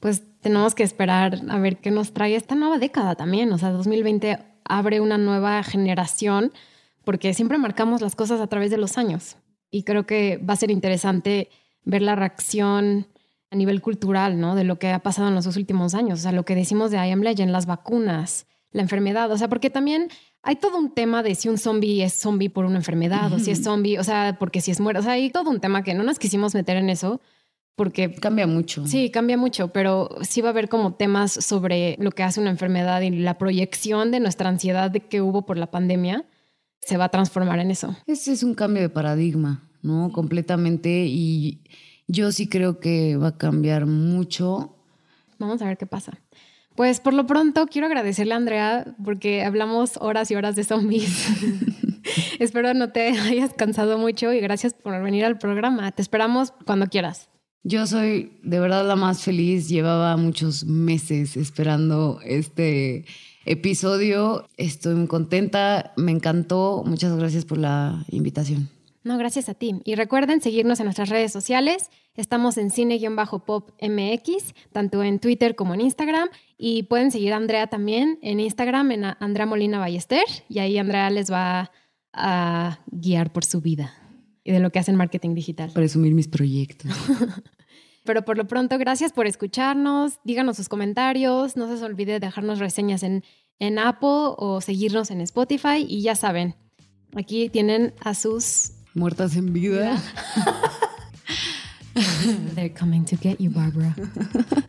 Speaker 1: Pues tenemos que esperar a ver qué nos trae esta nueva década también. O sea, 2020 abre una nueva generación porque siempre marcamos las cosas a través de los años. Y creo que va a ser interesante ver la reacción a nivel cultural, ¿no? De lo que ha pasado en los dos últimos años. O sea, lo que decimos de I Am Legend, las vacunas, la enfermedad. O sea, porque también hay todo un tema de si un zombie es zombie por una enfermedad o si es zombie, o sea, porque si es muerto. O sea, hay todo un tema que no nos quisimos meter en eso porque
Speaker 2: Cambia mucho.
Speaker 1: Sí, cambia mucho, pero sí va a haber como temas sobre lo que hace una enfermedad y la proyección de nuestra ansiedad de que hubo por la pandemia se va a transformar en eso.
Speaker 2: Ese es un cambio de paradigma, ¿no? Completamente. Y yo sí creo que va a cambiar mucho.
Speaker 1: Vamos a ver qué pasa. Pues por lo pronto quiero agradecerle a Andrea porque hablamos horas y horas de zombies. Espero no te hayas cansado mucho y gracias por venir al programa. Te esperamos cuando quieras.
Speaker 2: Yo soy de verdad la más feliz. Llevaba muchos meses esperando este episodio. Estoy muy contenta. Me encantó. Muchas gracias por la invitación.
Speaker 1: No, gracias a ti. Y recuerden seguirnos en nuestras redes sociales. Estamos en cine-pop MX, tanto en Twitter como en Instagram. Y pueden seguir a Andrea también en Instagram, en Andrea Molina Ballester. Y ahí Andrea les va a guiar por su vida y de lo que hace en marketing digital.
Speaker 2: Presumir mis proyectos.
Speaker 1: Pero por lo pronto, gracias por escucharnos. Díganos sus comentarios. No se les olvide dejarnos reseñas en, en Apple o seguirnos en Spotify. Y ya saben, aquí tienen a sus
Speaker 2: Muertas en vida.
Speaker 1: They're coming to get you, Barbara.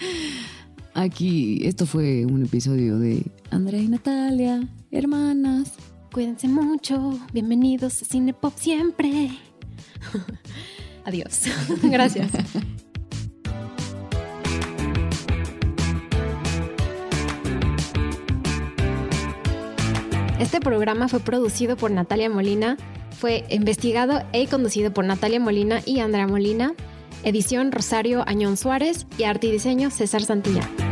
Speaker 2: Aquí, esto fue un episodio de Andrea y Natalia, hermanas.
Speaker 1: Cuídense mucho. Bienvenidos a Cine Pop siempre. Adiós. Gracias. Este programa fue producido por Natalia Molina, fue investigado e conducido por Natalia Molina y Andrea Molina, edición Rosario Añón Suárez y arte y diseño César Santillán.